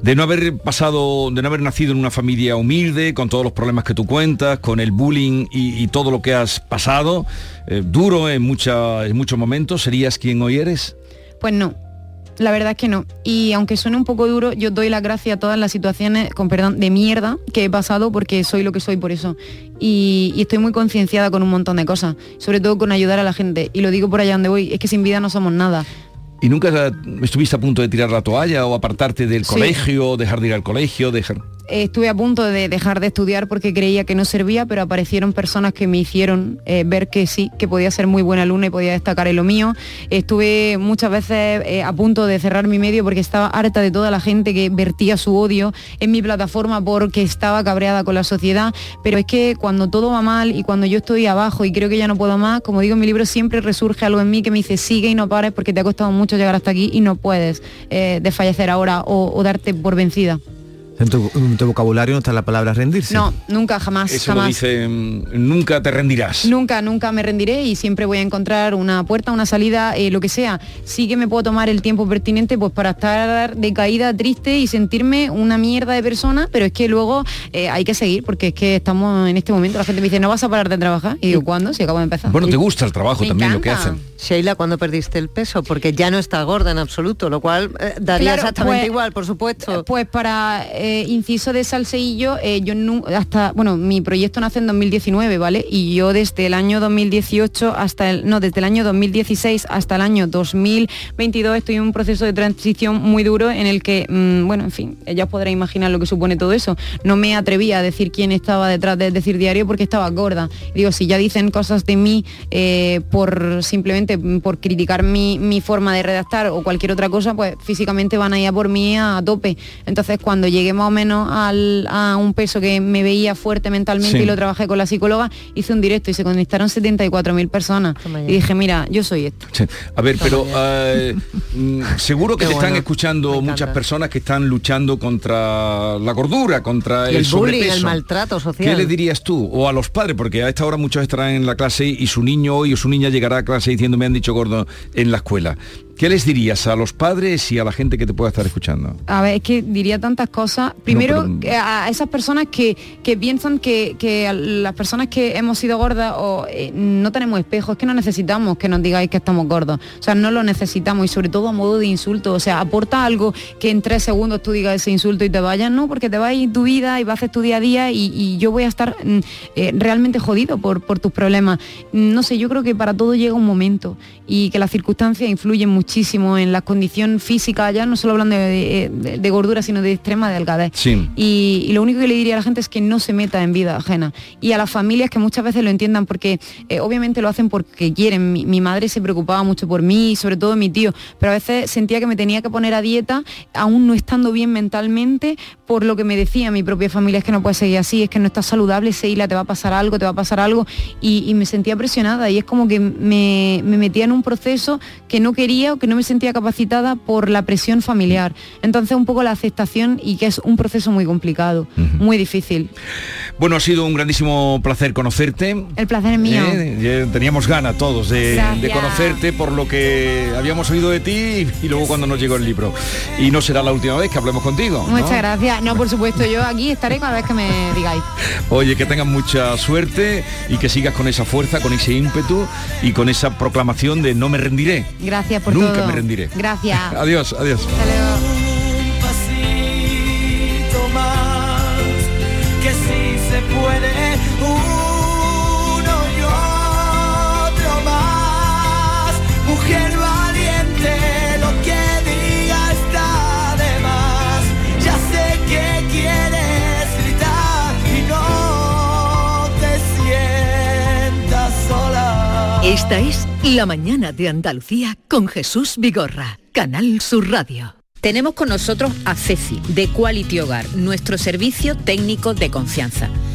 [SPEAKER 4] De no haber pasado, de no haber nacido en una familia humilde, con todos los problemas que tú cuentas, con el bullying y, todo lo que has pasado, eh, duro en, mucha- en muchos momentos, ¿serías quien hoy eres?
[SPEAKER 5] Pues no. La verdad es que no. Y aunque suene un poco duro, yo doy las gracias a todas las situaciones, con perdón, de mierda que he pasado porque soy lo que soy por eso. Y, y estoy muy concienciada con un montón de cosas, sobre todo con ayudar a la gente. Y lo digo por allá donde voy, es que sin vida no somos nada.
[SPEAKER 4] ¿Y nunca estuviste a punto de tirar la toalla o apartarte del
[SPEAKER 5] Sí.
[SPEAKER 4] colegio, dejar de ir al colegio, dejar...
[SPEAKER 5] Eh, estuve a punto de dejar de estudiar porque creía que no servía, pero aparecieron personas que me hicieron eh, ver que sí, que podía ser muy buena alumna y podía destacar en lo mío. Estuve muchas veces eh, a punto de cerrar mi medio porque estaba harta de toda la gente que vertía su odio en mi plataforma porque estaba cabreada con la sociedad, pero es que cuando todo va mal y cuando yo estoy abajo y creo que ya no puedo más, como digo en mi libro, siempre resurge algo en mí que me dice sigue y no pares porque te ha costado mucho llegar hasta aquí y no puedes desfallecer ahora o darte por vencida.
[SPEAKER 6] En tu, en tu vocabulario no está la palabra rendirse.
[SPEAKER 5] No, nunca, jamás,
[SPEAKER 4] Eso
[SPEAKER 5] jamás.
[SPEAKER 4] lo dice, mm, nunca te rendirás.
[SPEAKER 5] Nunca, nunca me rendiré y siempre voy a encontrar una puerta, una salida, eh, lo que sea. Sí que me puedo tomar el tiempo pertinente pues para estar decaída, triste y sentirme una mierda de persona, pero es que luego eh, hay que seguir porque es que estamos en este momento, la gente me dice, no vas a parar de trabajar. Y digo, ¿cuándo? Si acabo de empezar.
[SPEAKER 4] Bueno, te gusta el trabajo
[SPEAKER 5] Me
[SPEAKER 4] también, lo que hacen.
[SPEAKER 11] Sheila, ¿cuándo perdiste el peso? Porque ya no está gorda en absoluto, lo cual eh, daría
[SPEAKER 5] Claro,
[SPEAKER 11] exactamente
[SPEAKER 5] pues-
[SPEAKER 11] igual, por supuesto.
[SPEAKER 5] Pues para eh, inciso de Salseillo, eh, yo hasta, bueno, mi proyecto nace en 2019, ¿vale? Y yo desde el año 2018 hasta el, no, desde el año 2016 hasta el año 2022 estoy en un proceso de transición muy duro en el que, mm, bueno, en fin, ya os podréis imaginar lo que supone todo eso. No me atrevía a decir quién estaba detrás de decir diario porque estaba gorda. Digo, si ya dicen cosas de mí eh, por simplemente por criticar mi, mi forma de redactar o cualquier otra cosa, pues físicamente van a ir a por mí a tope. Entonces, cuando llegué más o menos al- a un peso que me veía fuerte mentalmente
[SPEAKER 4] Sí.
[SPEAKER 5] y lo trabajé con la psicóloga, hice un directo y se conectaron 74.000 personas. Y dije, mira, yo soy esto.
[SPEAKER 4] Sí. A ver, pero eh, mm, seguro que te están escuchando muchas personas que están luchando contra la gordura, contra
[SPEAKER 11] Y el bullying,
[SPEAKER 4] sobrepeso.
[SPEAKER 11] el maltrato social.
[SPEAKER 4] ¿Qué le dirías tú? O a los padres, porque a esta hora muchos estarán en la clase y su niño hoy o su niña llegará a clase diciendo me han dicho gordo en la escuela. ¿Qué les dirías a los padres y a la gente que te pueda estar escuchando?
[SPEAKER 5] A ver, es que diría tantas cosas. Primero,
[SPEAKER 4] pero-
[SPEAKER 5] a esas personas que, que piensan que, que las personas que hemos sido gordas o eh, no tenemos espejos, es que no necesitamos que nos digáis que estamos gordos. O sea, no lo necesitamos y sobre todo a modo de insulto. O sea, aporta algo que en tres segundos tú digas ese insulto y te vayas, ¿no? Porque te vas a ir tu vida y vas a hacer tu día a día y, y yo voy a estar mm, eh, realmente jodido por, por tus problemas. No sé, yo creo que para todo llega un momento y que las circunstancias influyen muchísimo en la condición física, ya no solo hablando de, de- de gordura, sino de extrema delgadez.
[SPEAKER 4] Sí.
[SPEAKER 5] Y, y lo único que le diría a la gente es que no se meta en vida ajena. Y a las familias que muchas veces lo entiendan porque eh, obviamente lo hacen porque quieren. Mi, mi madre se preocupaba mucho por mí, y sobre todo mi tío, pero a veces sentía que me tenía que poner a dieta, aún no estando bien mentalmente, por lo que me decía mi propia familia, es que no puedes seguir así, es que no estás saludable, Seila, te va a pasar algo, te va a pasar algo. Y, y me sentía presionada y es como que me, me metía en un proceso que no quería que no me sentía capacitada por la presión familiar. Entonces un poco la aceptación y que es un proceso muy complicado, muy difícil.
[SPEAKER 4] Bueno, ha sido un grandísimo placer conocerte.
[SPEAKER 5] El placer es mío.
[SPEAKER 4] Eh, ya teníamos ganas todos de, conocerte por lo que habíamos oído de ti y, y luego cuando nos llegó el libro. Y no será la última vez que hablemos contigo. ¿no?
[SPEAKER 5] Muchas gracias. No, por supuesto, yo aquí estaré cada vez que me digáis.
[SPEAKER 4] Oye, que tengas mucha suerte y que sigas con esa fuerza, con ese ímpetu y con esa proclamación de no me rendiré.
[SPEAKER 5] Gracias por
[SPEAKER 4] Nunca
[SPEAKER 5] todo.
[SPEAKER 4] me rendiré.
[SPEAKER 5] Gracias.
[SPEAKER 4] Adiós, adiós.
[SPEAKER 10] pasito más, que si se puede
[SPEAKER 3] Esta es La mañana de Andalucía con Jesús Vigorra, Canal Sur Radio.
[SPEAKER 12] Tenemos con nosotros a Ceci, de Quality Hogar, nuestro servicio técnico de confianza.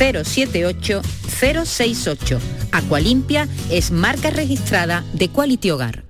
[SPEAKER 12] 078 068. Aqualimpia es marca registrada de Quality Hogar.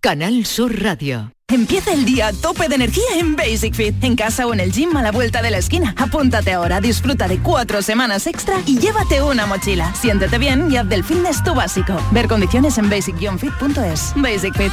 [SPEAKER 3] Canal Sur Radio.
[SPEAKER 13] Empieza el día a tope de energía en Basic Fit, en casa o en el gym a la vuelta de la esquina. Apúntate ahora, disfruta de cuatro semanas extra y llévate una mochila. Siéntete bien y haz del fitness tu básico. Ver condiciones en basic-fit.es. Basic Fit.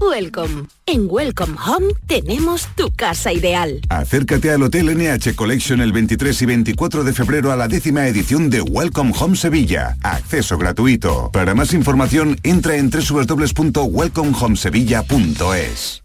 [SPEAKER 14] Welcome. En Welcome Home tenemos tu casa ideal.
[SPEAKER 15] Acércate al Hotel NH Collection el 23 y 24 de febrero a la décima edición de Welcome Home Sevilla. Acceso gratuito. Para más información, entra en www.welcomehomesevilla.es.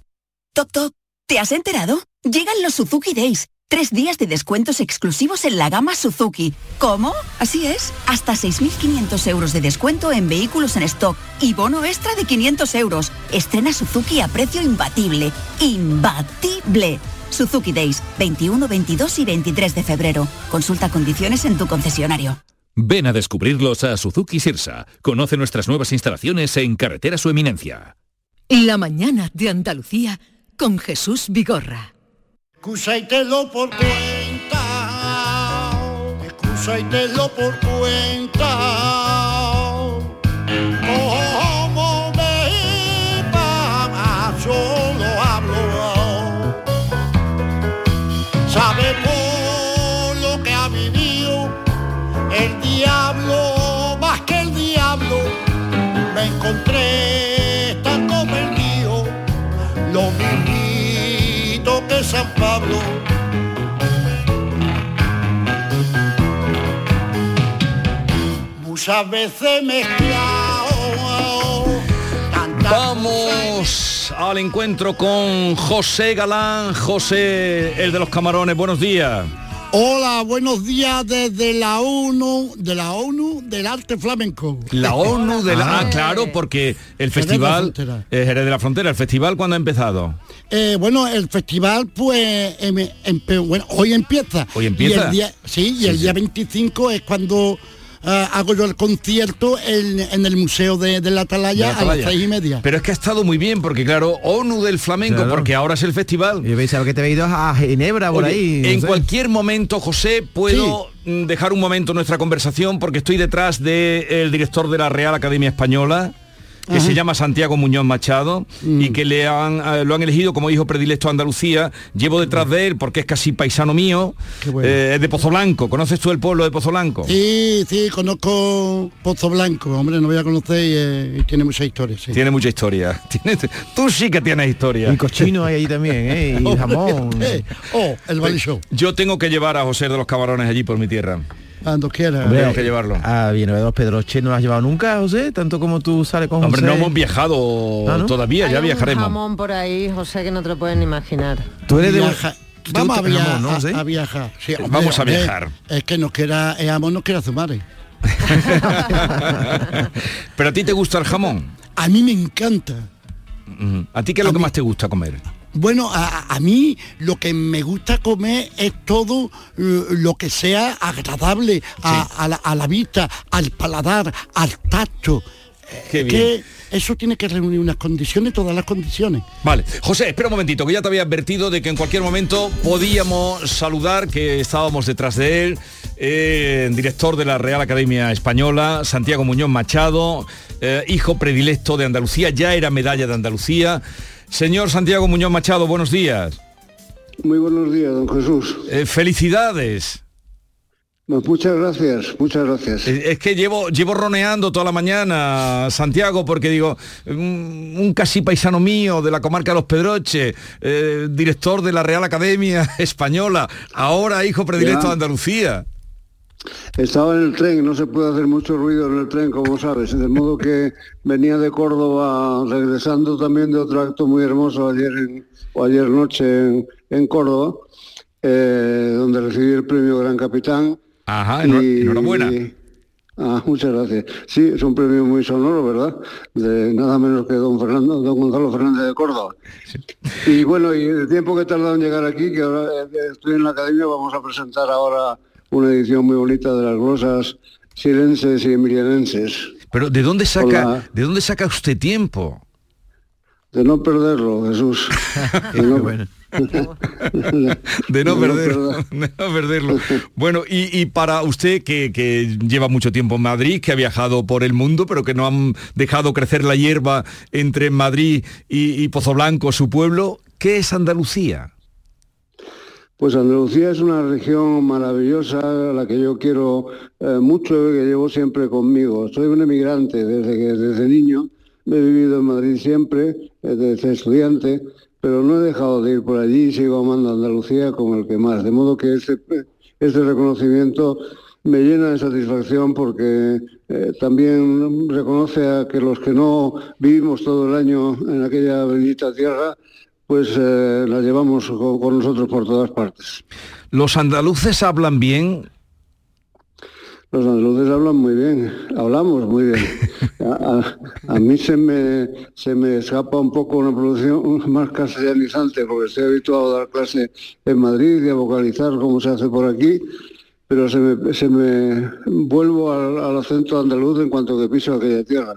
[SPEAKER 16] Toc Toc, ¿te has enterado? Llegan los Suzuki Days. Tres días de descuentos exclusivos en la gama Suzuki. ¿Cómo? Así es. Hasta 6.500 euros de descuento en vehículos en stock y bono extra de 500 euros. Estrena Suzuki a precio imbatible. ¡Imbatible! Suzuki Days, 21, 22 y 23 de febrero. Consulta condiciones en tu concesionario.
[SPEAKER 17] Ven a descubrirlos a Suzuki Sirsa. Conoce nuestras nuevas instalaciones en Carretera Su Eminencia.
[SPEAKER 3] La mañana de Andalucía con Jesús Vigorra.
[SPEAKER 18] Excusa lo por cuenta, excusa lo por cuenta. Como me va, solo hablo. Sabe por lo que ha vivido el diablo, más que el diablo. Me encontré Pablo. Muchas veces mezclado.
[SPEAKER 4] Vamos al encuentro con José Galán, José, el de los camarones. Buenos días.
[SPEAKER 18] Hola, buenos días desde la ONU, de la ONU del arte flamenco.
[SPEAKER 4] La ONU de la... Ah, claro, porque el
[SPEAKER 18] Jerez de la
[SPEAKER 4] festival... Eh, Jerez de la Frontera, el festival cuando ha empezado.
[SPEAKER 18] Eh, bueno, el festival, pues, em- bueno, hoy empieza.
[SPEAKER 4] Hoy empieza.
[SPEAKER 18] Y el día, sí, y el
[SPEAKER 4] sí.
[SPEAKER 18] día 25 es cuando ah, hago yo el concierto en, en el Museo de, de la Atalaya
[SPEAKER 4] De la
[SPEAKER 18] a las seis y media.
[SPEAKER 4] Pero es que ha estado muy bien, porque claro, ONU del flamenco,
[SPEAKER 6] Claro.
[SPEAKER 4] porque ahora es el festival.
[SPEAKER 6] Yo pensaba que te había ido a Ginebra por
[SPEAKER 4] Oye,
[SPEAKER 6] ahí. no
[SPEAKER 4] en
[SPEAKER 6] sé.
[SPEAKER 4] cualquier momento, José, puedo dejar un momento nuestra conversación porque estoy detrás del director de la Real Academia Española que
[SPEAKER 18] Ajá.
[SPEAKER 4] se llama Santiago Muñoz Machado y
[SPEAKER 18] Mm.
[SPEAKER 4] que le han, eh, lo han elegido como hijo predilecto a Andalucía. Llevo detrás de él porque es casi paisano mío.
[SPEAKER 18] bueno.
[SPEAKER 4] Eh, es de Pozo Blanco. ¿Conoces tú el pueblo de Pozo Blanco?
[SPEAKER 18] Sí, sí, conozco Pozo Blanco, hombre, no voy a conocer y, eh, y tiene mucha historia, sí.
[SPEAKER 4] Tiene mucha historia. Tiene- tú sí que tienes historia.
[SPEAKER 6] Y cochino hay ahí también, ¿eh? Y jamón.
[SPEAKER 18] Oh, el Valley Show,
[SPEAKER 4] Yo tengo que llevar a José de los Camarones allí por mi tierra.
[SPEAKER 18] Cuando quiera.
[SPEAKER 6] Hombre,
[SPEAKER 4] Tengo que llevarlo.
[SPEAKER 6] A Villanueva de los Pedroche no lo has llevado nunca, José, tanto como tú sales con
[SPEAKER 4] Hombre,
[SPEAKER 6] José.
[SPEAKER 4] no hemos viajado
[SPEAKER 6] Ah, ¿no?
[SPEAKER 4] todavía, ya
[SPEAKER 11] un
[SPEAKER 4] viajaremos.
[SPEAKER 11] jamón por ahí, José, que no te lo pueden imaginar.
[SPEAKER 6] Tú eres de
[SPEAKER 18] Viaja-
[SPEAKER 6] ¿Te
[SPEAKER 18] Vamos a,
[SPEAKER 6] gusta el
[SPEAKER 18] via-
[SPEAKER 6] jamón, no,
[SPEAKER 18] a-
[SPEAKER 6] José?
[SPEAKER 18] a viajar. Sí, hombre,
[SPEAKER 4] Vamos a viajar.
[SPEAKER 18] Es que nos quiera, el amor nos quiera su madre.
[SPEAKER 4] Pero a ti te gusta el jamón.
[SPEAKER 18] A mí me encanta.
[SPEAKER 4] ¿A ti qué es lo que más te gusta comer?
[SPEAKER 18] Bueno, a, a mí lo que me gusta comer es todo eh, lo que sea agradable a, a la, a la vista, al paladar, al tacto.
[SPEAKER 4] Qué bien.
[SPEAKER 18] que eso tiene que reunir unas condiciones, todas las condiciones.
[SPEAKER 4] Vale, José, espera un momentito, que ya te había advertido de que en cualquier momento podíamos saludar, que estábamos detrás de él, eh, director de la Real Academia Española, Santiago Muñoz Machado, eh, hijo predilecto de Andalucía, ya era medalla de Andalucía. Señor Santiago Muñoz Machado, buenos días.
[SPEAKER 19] Muy buenos días, don Jesús.
[SPEAKER 4] Eh, felicidades.
[SPEAKER 19] Pues muchas gracias, muchas gracias.
[SPEAKER 4] Es que llevo, llevo roneando toda la mañana, Santiago, porque digo, un, un casi paisano mío de la comarca de Los Pedroches, eh, director de la Real Academia Española, ahora hijo predilecto
[SPEAKER 19] Ya.
[SPEAKER 4] de Andalucía.
[SPEAKER 19] Estaba en el tren, no se puede hacer mucho ruido en el tren, como sabes, de modo que venía de Córdoba regresando también de otro acto muy hermoso ayer en- o ayer noche en, en Córdoba, eh, donde recibí el premio Gran Capitán.
[SPEAKER 4] Ajá, enhor- enhorabuena.
[SPEAKER 19] Ah, muchas gracias. Sí, es un premio muy sonoro, ¿verdad? De nada menos que don Fernando, don Gonzalo Fernández de Córdoba. Y bueno, y el tiempo que he tardado en llegar aquí, que ahora eh, estoy en la academia, vamos a presentar ahora una edición muy bonita de las glosas sirenses y emilianenses.
[SPEAKER 4] Pero ¿de dónde saca, de dónde saca usted tiempo?
[SPEAKER 19] De no perderlo, Jesús. De no,
[SPEAKER 4] de no
[SPEAKER 19] no
[SPEAKER 4] perderlo, de no perderlo. Bueno, y, y para usted que, que lleva mucho tiempo en Madrid, que ha viajado por el mundo, pero que no han dejado crecer la hierba entre Madrid y, y Pozo Blanco, su pueblo, ¿qué es Andalucía?
[SPEAKER 19] Pues Andalucía es una región maravillosa, a la que yo quiero eh, mucho y que llevo siempre conmigo. Soy un emigrante desde que desde niño, he vivido en Madrid siempre, eh, desde estudiante, pero no he dejado de ir por allí y sigo amando a Andalucía como el que más. De modo que este, este reconocimiento me llena de satisfacción porque eh, también reconoce a que los que no vivimos todo el año en aquella bendita tierra, pues eh, la llevamos con, con nosotros por todas partes.
[SPEAKER 4] ¿Los andaluces hablan bien?
[SPEAKER 19] Los andaluces hablan muy bien, hablamos muy bien. A, a- a mí se me, se me escapa un poco una producción más castellanizante, porque estoy habituado a dar clase en Madrid y a vocalizar como se hace por aquí, pero se me, se me vuelvo al, al acento andaluz en cuanto que piso aquella tierra.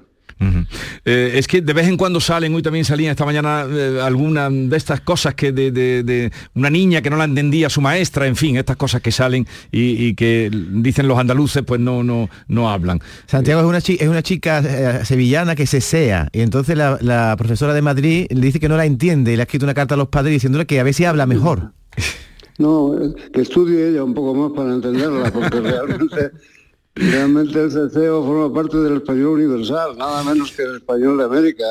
[SPEAKER 4] Eh, es que de vez en cuando salen, hoy también salían esta mañana eh, alguna de estas cosas que de, de- de una niña que no la entendía su maestra, en fin, estas cosas que salen y, y que dicen los andaluces pues no, no, no hablan.
[SPEAKER 6] Santiago es una, chi- es una chica eh, sevillana que se sea y entonces la, la profesora de Madrid le dice que no la entiende y le ha escrito una carta a los padres diciéndole que a ver si habla mejor.
[SPEAKER 19] No, que estudie ella un poco más para entenderla, porque realmente, realmente el ceceo forma parte del español universal, nada menos que el español de América.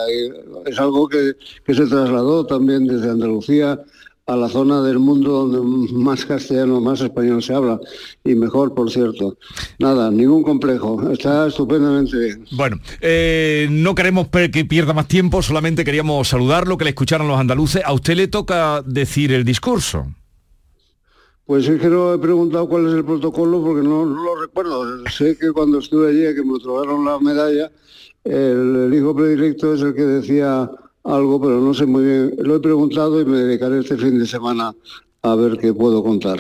[SPEAKER 19] Es algo que, se trasladó también desde Andalucía a la zona del mundo donde más castellano, más español se habla, y mejor, por cierto. Nada, ningún complejo, está estupendamente bien.
[SPEAKER 4] Bueno, eh, no queremos que pierda más tiempo, solamente queríamos saludarlo, que le escucharan los andaluces. A usted le toca decir el discurso.
[SPEAKER 19] Pues es que no he preguntado cuál es el protocolo porque no, no lo recuerdo. Sé que cuando estuve allí, que me otorgaron la medalla, el, el hijo predilecto es el que decía algo, pero no sé muy bien. Lo he preguntado y me dedicaré este fin de semana a ver qué puedo contar.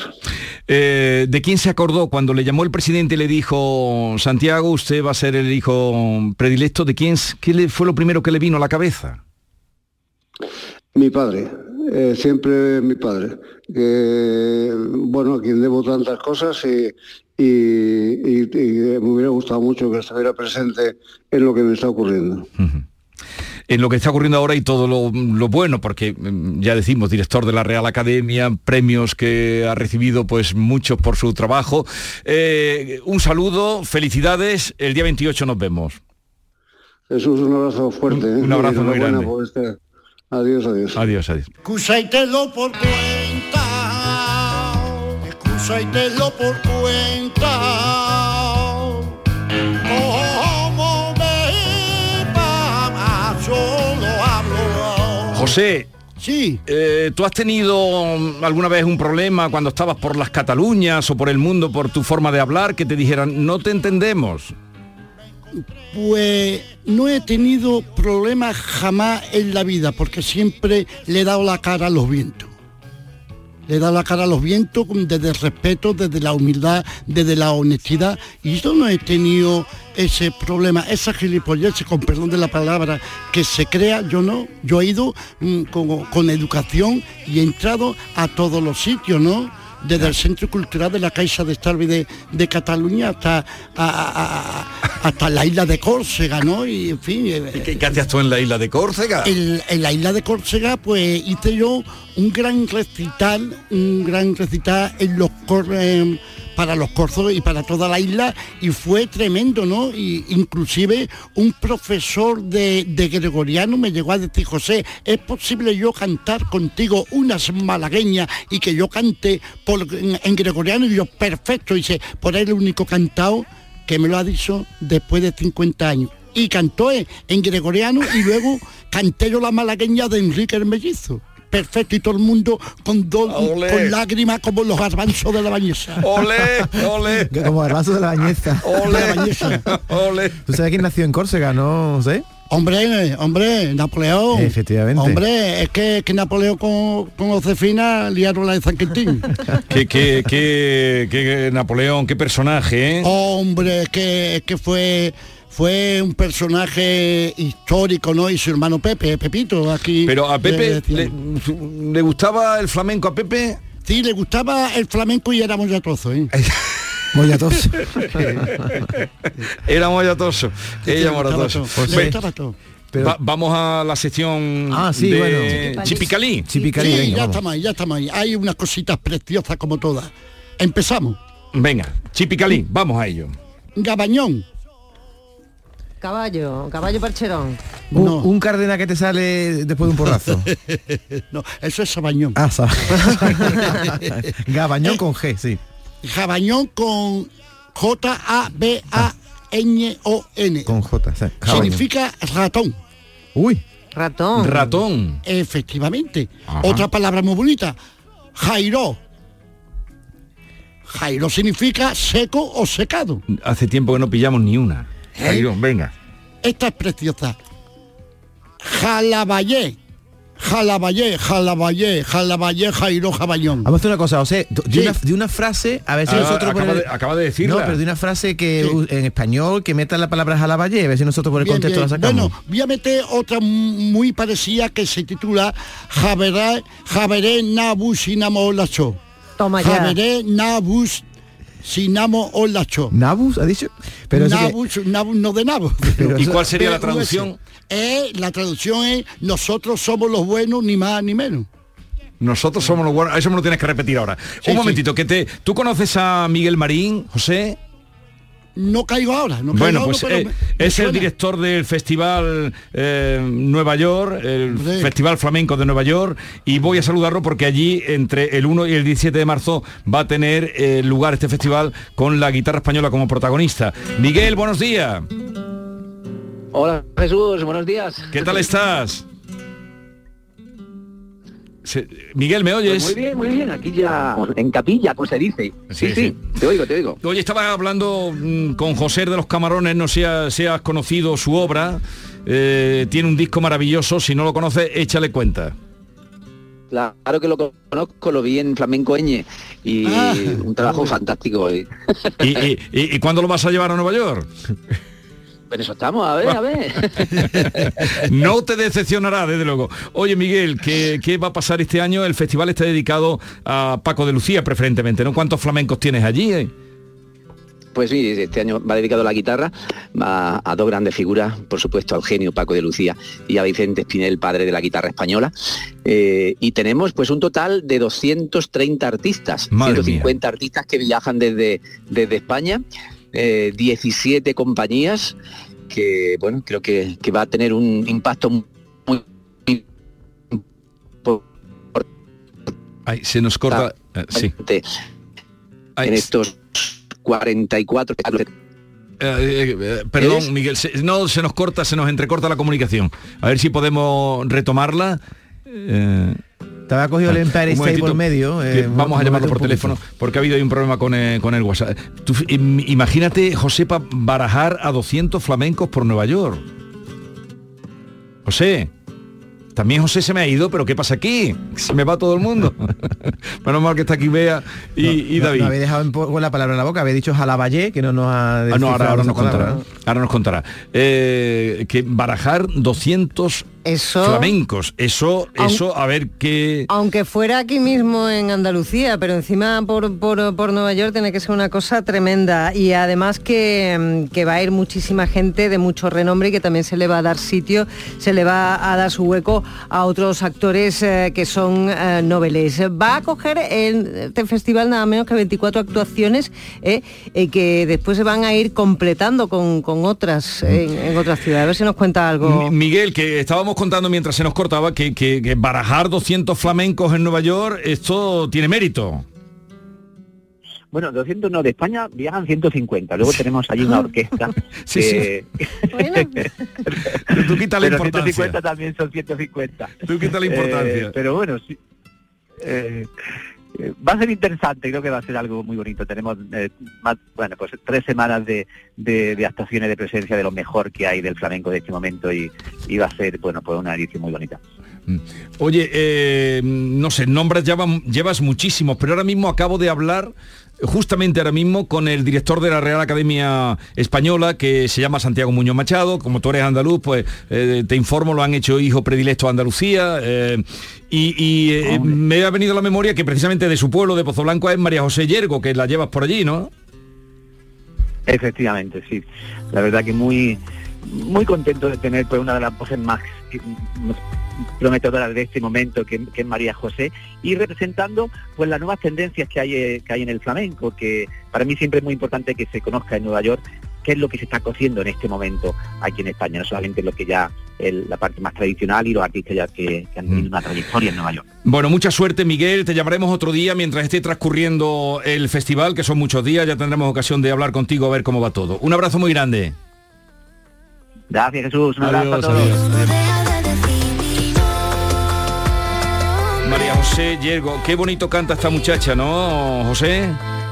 [SPEAKER 4] Eh, ¿De quién se acordó cuando le llamó el presidente y le dijo, Santiago, usted va a ser el hijo predilecto? ¿De quién qué le fue lo primero que le vino a la cabeza?
[SPEAKER 19] Mi padre, eh, siempre mi padre, que bueno, a quien debo tantas cosas y, y- y- y me hubiera gustado mucho que estuviera presente en lo que me está ocurriendo.
[SPEAKER 4] en lo que está ocurriendo ahora y todo lo, lo bueno, porque mm, ya decimos, director de la Real Academia, premios que ha recibido pues muchos por su trabajo. Eh, un saludo, felicidades, el día 28 nos vemos.
[SPEAKER 19] Jesús, un abrazo fuerte. ¿eh?
[SPEAKER 4] Un abrazo muy grande.
[SPEAKER 19] por este- Adiós, adiós.
[SPEAKER 4] Adiós, adiós.
[SPEAKER 18] Excusa y tenlo por cuenta. Excusa y tenlo por cuenta. Como me va, solo hablo.
[SPEAKER 4] José.
[SPEAKER 18] Sí.
[SPEAKER 4] eh, ¿Tú has tenido alguna vez un problema cuando estabas por las Cataluñas o por el mundo por tu forma de hablar que te dijeran no te entendemos?
[SPEAKER 18] Pues no he tenido problemas jamás en la vida porque siempre le he dado la cara a los vientos. Le he dado la cara a los vientos desde el respeto, desde la humildad, desde la honestidad. Y yo no he tenido ese problema, esa gilipollez, con perdón de la palabra, que se crea, yo no. Yo he ido mm, con, con educación y he entrado a todos los sitios, ¿no? Desde el Centro Cultural de la Caixa de Estalvi de, de Cataluña hasta, a- a- a- hasta la isla de Córcega, ¿no? Y en fin. eh,
[SPEAKER 4] ¿Qué, qué hacías tú en la isla de Córcega?
[SPEAKER 18] en, en la isla de Córcega, pues hice yo un gran recital, un gran recital en los cor- em, para los corzos y para toda la isla y fue tremendo, ¿no? Y inclusive un profesor de, de gregoriano me llegó a decir, José, ¿es posible yo cantar contigo unas malagueñas y que yo cante en, gregoriano? Y yo, perfecto, dice, por ahí el único cantado que me lo ha dicho después de 50 años. Y cantó en, en gregoriano y luego canté yo la malagueña de Enrique el Mellizo. Perfecto y todo el mundo con, do- con lágrimas como los garbanzos de la bañeza.
[SPEAKER 4] Ole, ole.
[SPEAKER 6] Como garbanzo de la bañeza.
[SPEAKER 18] De la bañeza.
[SPEAKER 4] Ole.
[SPEAKER 6] ¿Tú sabes quién nació en Córcega, no sé?
[SPEAKER 18] Hombre, hombre, Napoleón.
[SPEAKER 6] Efectivamente.
[SPEAKER 18] Hombre, es que, que Napoleón con, con Josefina liaron la de San Quintín.
[SPEAKER 4] qué, qué, qué, qué Napoleón, qué personaje, ¿eh?
[SPEAKER 18] Hombre, es que, es que fue fue un personaje histórico, ¿no? Y su hermano Pepe, Pepito, aquí.
[SPEAKER 4] Pero a Pepe le, le gustaba el flamenco a Pepe.
[SPEAKER 18] Sí, le gustaba el flamenco y era muy atrozo, ¿eh?
[SPEAKER 6] Mollatoso.
[SPEAKER 4] Era mollatoso. Ella moratoso. Pues
[SPEAKER 18] le
[SPEAKER 4] ve,
[SPEAKER 18] gustaba todo.
[SPEAKER 4] va- vamos a la sección
[SPEAKER 6] Ah, sí,
[SPEAKER 4] de
[SPEAKER 6] bueno.
[SPEAKER 4] Chipicalí.
[SPEAKER 6] Chipicalí,
[SPEAKER 18] sí,
[SPEAKER 6] venga,
[SPEAKER 18] ya
[SPEAKER 6] vamos.
[SPEAKER 18] estamos ahí, ya estamos ahí. Hay unas cositas preciosas como todas. Empezamos.
[SPEAKER 4] Venga, Chipicalí, vamos a ello.
[SPEAKER 18] Gabañón.
[SPEAKER 11] Caballo, caballo percherón.
[SPEAKER 6] Un, un cárdenas que te sale después de un porrazo.
[SPEAKER 18] no, eso es Sabañón.
[SPEAKER 6] Ah, sa- Gabañón con G, sí.
[SPEAKER 18] Jabañón con J-A-B-A-N-O-N.
[SPEAKER 6] Con J, sí. Gabañón.
[SPEAKER 18] Significa ratón.
[SPEAKER 6] Uy.
[SPEAKER 11] Ratón.
[SPEAKER 4] Ratón.
[SPEAKER 18] Efectivamente.
[SPEAKER 4] Ajá.
[SPEAKER 18] Otra palabra muy bonita. Jairo. Jairo significa seco o secado.
[SPEAKER 4] Hace tiempo que no pillamos ni una.
[SPEAKER 18] ¿Eh?
[SPEAKER 4] Jairo, venga.
[SPEAKER 18] Esta es preciosa. Jalaballé. Jalaballé, jalaballé, jalaballé, Jairo, jabañón.
[SPEAKER 6] Vamos a hacer una cosa, José, de,
[SPEAKER 18] Sí.
[SPEAKER 6] una, de una frase, a ver si
[SPEAKER 4] Ah,
[SPEAKER 6] nosotros...
[SPEAKER 4] acaba
[SPEAKER 6] el-
[SPEAKER 4] de- acaba de decirla.
[SPEAKER 6] No, pero de una frase que en español, que meta la palabra jalaballe, a ver si nosotros por el
[SPEAKER 18] Bien,
[SPEAKER 6] contexto
[SPEAKER 18] bien.
[SPEAKER 6] la sacamos.
[SPEAKER 18] Bueno, voy a meter otra muy parecida que se titula Javeré, Javeré Nabu Sinamo Olacho.
[SPEAKER 11] Toma ya.
[SPEAKER 18] Javeré Nabu Sinamo Olacho.
[SPEAKER 6] ¿Nabus, ha dicho? Pero eso que-
[SPEAKER 18] Nabu, Nabu, no de Nabu.
[SPEAKER 6] Pero
[SPEAKER 4] ¿Y cuál sería la traducción?
[SPEAKER 18] Eh, la traducción es nosotros somos los buenos, ni más ni menos.
[SPEAKER 4] Nosotros somos los buenos. Eso me lo tienes que repetir ahora.
[SPEAKER 18] Sí,
[SPEAKER 4] Un momentito, que te. ¿Tú conoces a Miguel Marín, José?
[SPEAKER 18] No caigo ahora. No caigo
[SPEAKER 4] Bueno,
[SPEAKER 18] ahora,
[SPEAKER 4] pues
[SPEAKER 18] pero
[SPEAKER 4] eh,
[SPEAKER 18] me- me
[SPEAKER 4] es el director del Festival eh, Nueva York, el. Festival Flamenco de Nueva York, y voy a saludarlo porque allí entre el 1 y el 17 de marzo va a tener eh, lugar este festival con la guitarra española como protagonista. Miguel, buenos días.
[SPEAKER 20] Hola Jesús, buenos días.
[SPEAKER 4] ¿Qué tal estás? Se- Miguel, ¿me oyes?
[SPEAKER 20] Pues muy bien, muy bien, aquí ya en capilla, como se dice.
[SPEAKER 4] Sí,
[SPEAKER 20] Sí, sí,
[SPEAKER 4] sí.
[SPEAKER 20] te oigo, te oigo.
[SPEAKER 4] Hoy estaba hablando mm, con José de los Camarones, no sé si ha- si has conocido su obra. Eh, tiene un disco maravilloso, si no lo conoces, échale cuenta.
[SPEAKER 20] Claro que lo conozco, lo vi en Flamenco Eñe y
[SPEAKER 18] Ah.
[SPEAKER 20] un trabajo fantástico. Y,
[SPEAKER 4] ¿Y, y, y- y cuándo lo vas a llevar a Nueva York?
[SPEAKER 20] en eso estamos, a ver, a ver.
[SPEAKER 4] No te decepcionará, desde luego. Oye, Miguel, ¿qué, qué va a pasar este año? El festival está dedicado a Paco de Lucía, preferentemente, ¿no? ¿Cuántos flamencos tienes allí? eh?
[SPEAKER 20] Pues sí, este año va dedicado a la guitarra, a, a dos grandes figuras, por supuesto al genio Paco de Lucía y a Vicente Espinel, padre de la guitarra española. Eh, y tenemos pues un total de 230 artistas,
[SPEAKER 4] Madre
[SPEAKER 20] 150 artistas que viajan desde, desde España, eh, 17 compañías que, bueno, creo que, que va a tener un impacto muy... muy
[SPEAKER 4] Ay, se nos corta. eh, sí.
[SPEAKER 20] importante en estos 44
[SPEAKER 4] Eh, eh, eh, perdón. Miguel, se- no se nos corta, se nos entrecorta la comunicación. A ver si podemos retomarla. Eh,
[SPEAKER 6] Te había cogido el Empire
[SPEAKER 4] un
[SPEAKER 6] State por medio. eh,
[SPEAKER 4] vamos a llamarlo por teléfono porque ha habido un problema con, eh, con el WhatsApp. Tú, im- imagínate, Josepa, barajar a 200 flamencos por Nueva York. José, también José se me ha ido, pero ¿qué pasa aquí? Se me va todo el mundo. Menos mal que está aquí Bea y, y
[SPEAKER 6] No,
[SPEAKER 4] David.
[SPEAKER 6] no había dejado en con la palabra en la boca, había dicho jalaballé, que no nos ha
[SPEAKER 4] Ah, no, ahora, ahora nos contará.
[SPEAKER 6] palabra,
[SPEAKER 4] Ahora nos contará. Eh, que barajar 200
[SPEAKER 11] Eso-
[SPEAKER 4] flamencos. Eso,
[SPEAKER 11] Aun-
[SPEAKER 4] eso, a ver qué.
[SPEAKER 11] Aunque fuera aquí mismo en Andalucía, pero encima por, por- por Nueva York tiene que ser una cosa tremenda. Y además que, mm, que va a ir muchísima gente de mucho renombre y que también se le va a dar sitio, se le va a dar su hueco a otros actores eh, que son eh, noveles. Va a coger en este festival nada menos que 24 actuaciones eh, que después se van a ir completando con, con otras en, en otras ciudades. A ver si nos cuenta algo.
[SPEAKER 4] Mi- Miguel, que estábamos contando mientras se nos cortaba que, que- que barajar 200 flamencos en Nueva York, esto tiene mérito.
[SPEAKER 20] Bueno, 200 no, de España viajan 150. Luego tenemos allí una orquesta.
[SPEAKER 4] Sí, sí. Tú quita la
[SPEAKER 20] pero
[SPEAKER 4] importancia.
[SPEAKER 20] 150 también son 150.
[SPEAKER 4] Tú quita la importancia.
[SPEAKER 20] Eh, pero bueno, sí. Eh, va a ser interesante, creo que va a ser algo muy bonito. Tenemos eh, más, bueno, pues tres semanas de, de- actuaciones de presencia de lo mejor que hay del flamenco de este momento y, va a ser, bueno, pues una edición muy bonita.
[SPEAKER 4] Oye, eh, no sé, nombres llevan- llevas muchísimos, pero ahora mismo acabo de hablar, justamente ahora mismo, con el director de la Real Academia Española, que se llama Santiago Muñoz Machado. Como tú eres andaluz, pues eh, te informo, lo han hecho hijo predilecto a Andalucía. eh, y y, eh, me ha venido a la memoria que precisamente de su pueblo, de Pozo Blanco, es María José Yergo, que la llevas por allí, ¿no?
[SPEAKER 20] Efectivamente, sí. La verdad que muy muy contento de tener pues una de las voces más prometedoras de este momento que, que es María José y representando pues las nuevas tendencias que hay eh, que hay en el flamenco que para mí siempre es muy importante que se conozca en Nueva York qué es lo que se está cociendo en este momento aquí en España no solamente lo que ya el- la parte más tradicional y los artistas ya que, que han tenido una trayectoria en Nueva York
[SPEAKER 4] Bueno, mucha suerte, Miguel. Te llamaremos otro día mientras esté transcurriendo el festival, que son muchos días. Ya tendremos ocasión de hablar contigo a ver cómo va todo. Un abrazo muy grande.
[SPEAKER 20] Gracias Jesús. Un abrazo a
[SPEAKER 4] Adiós,
[SPEAKER 20] todos.
[SPEAKER 4] adiós, María José Yergo, qué bonito canta esta muchacha, ¿no, José?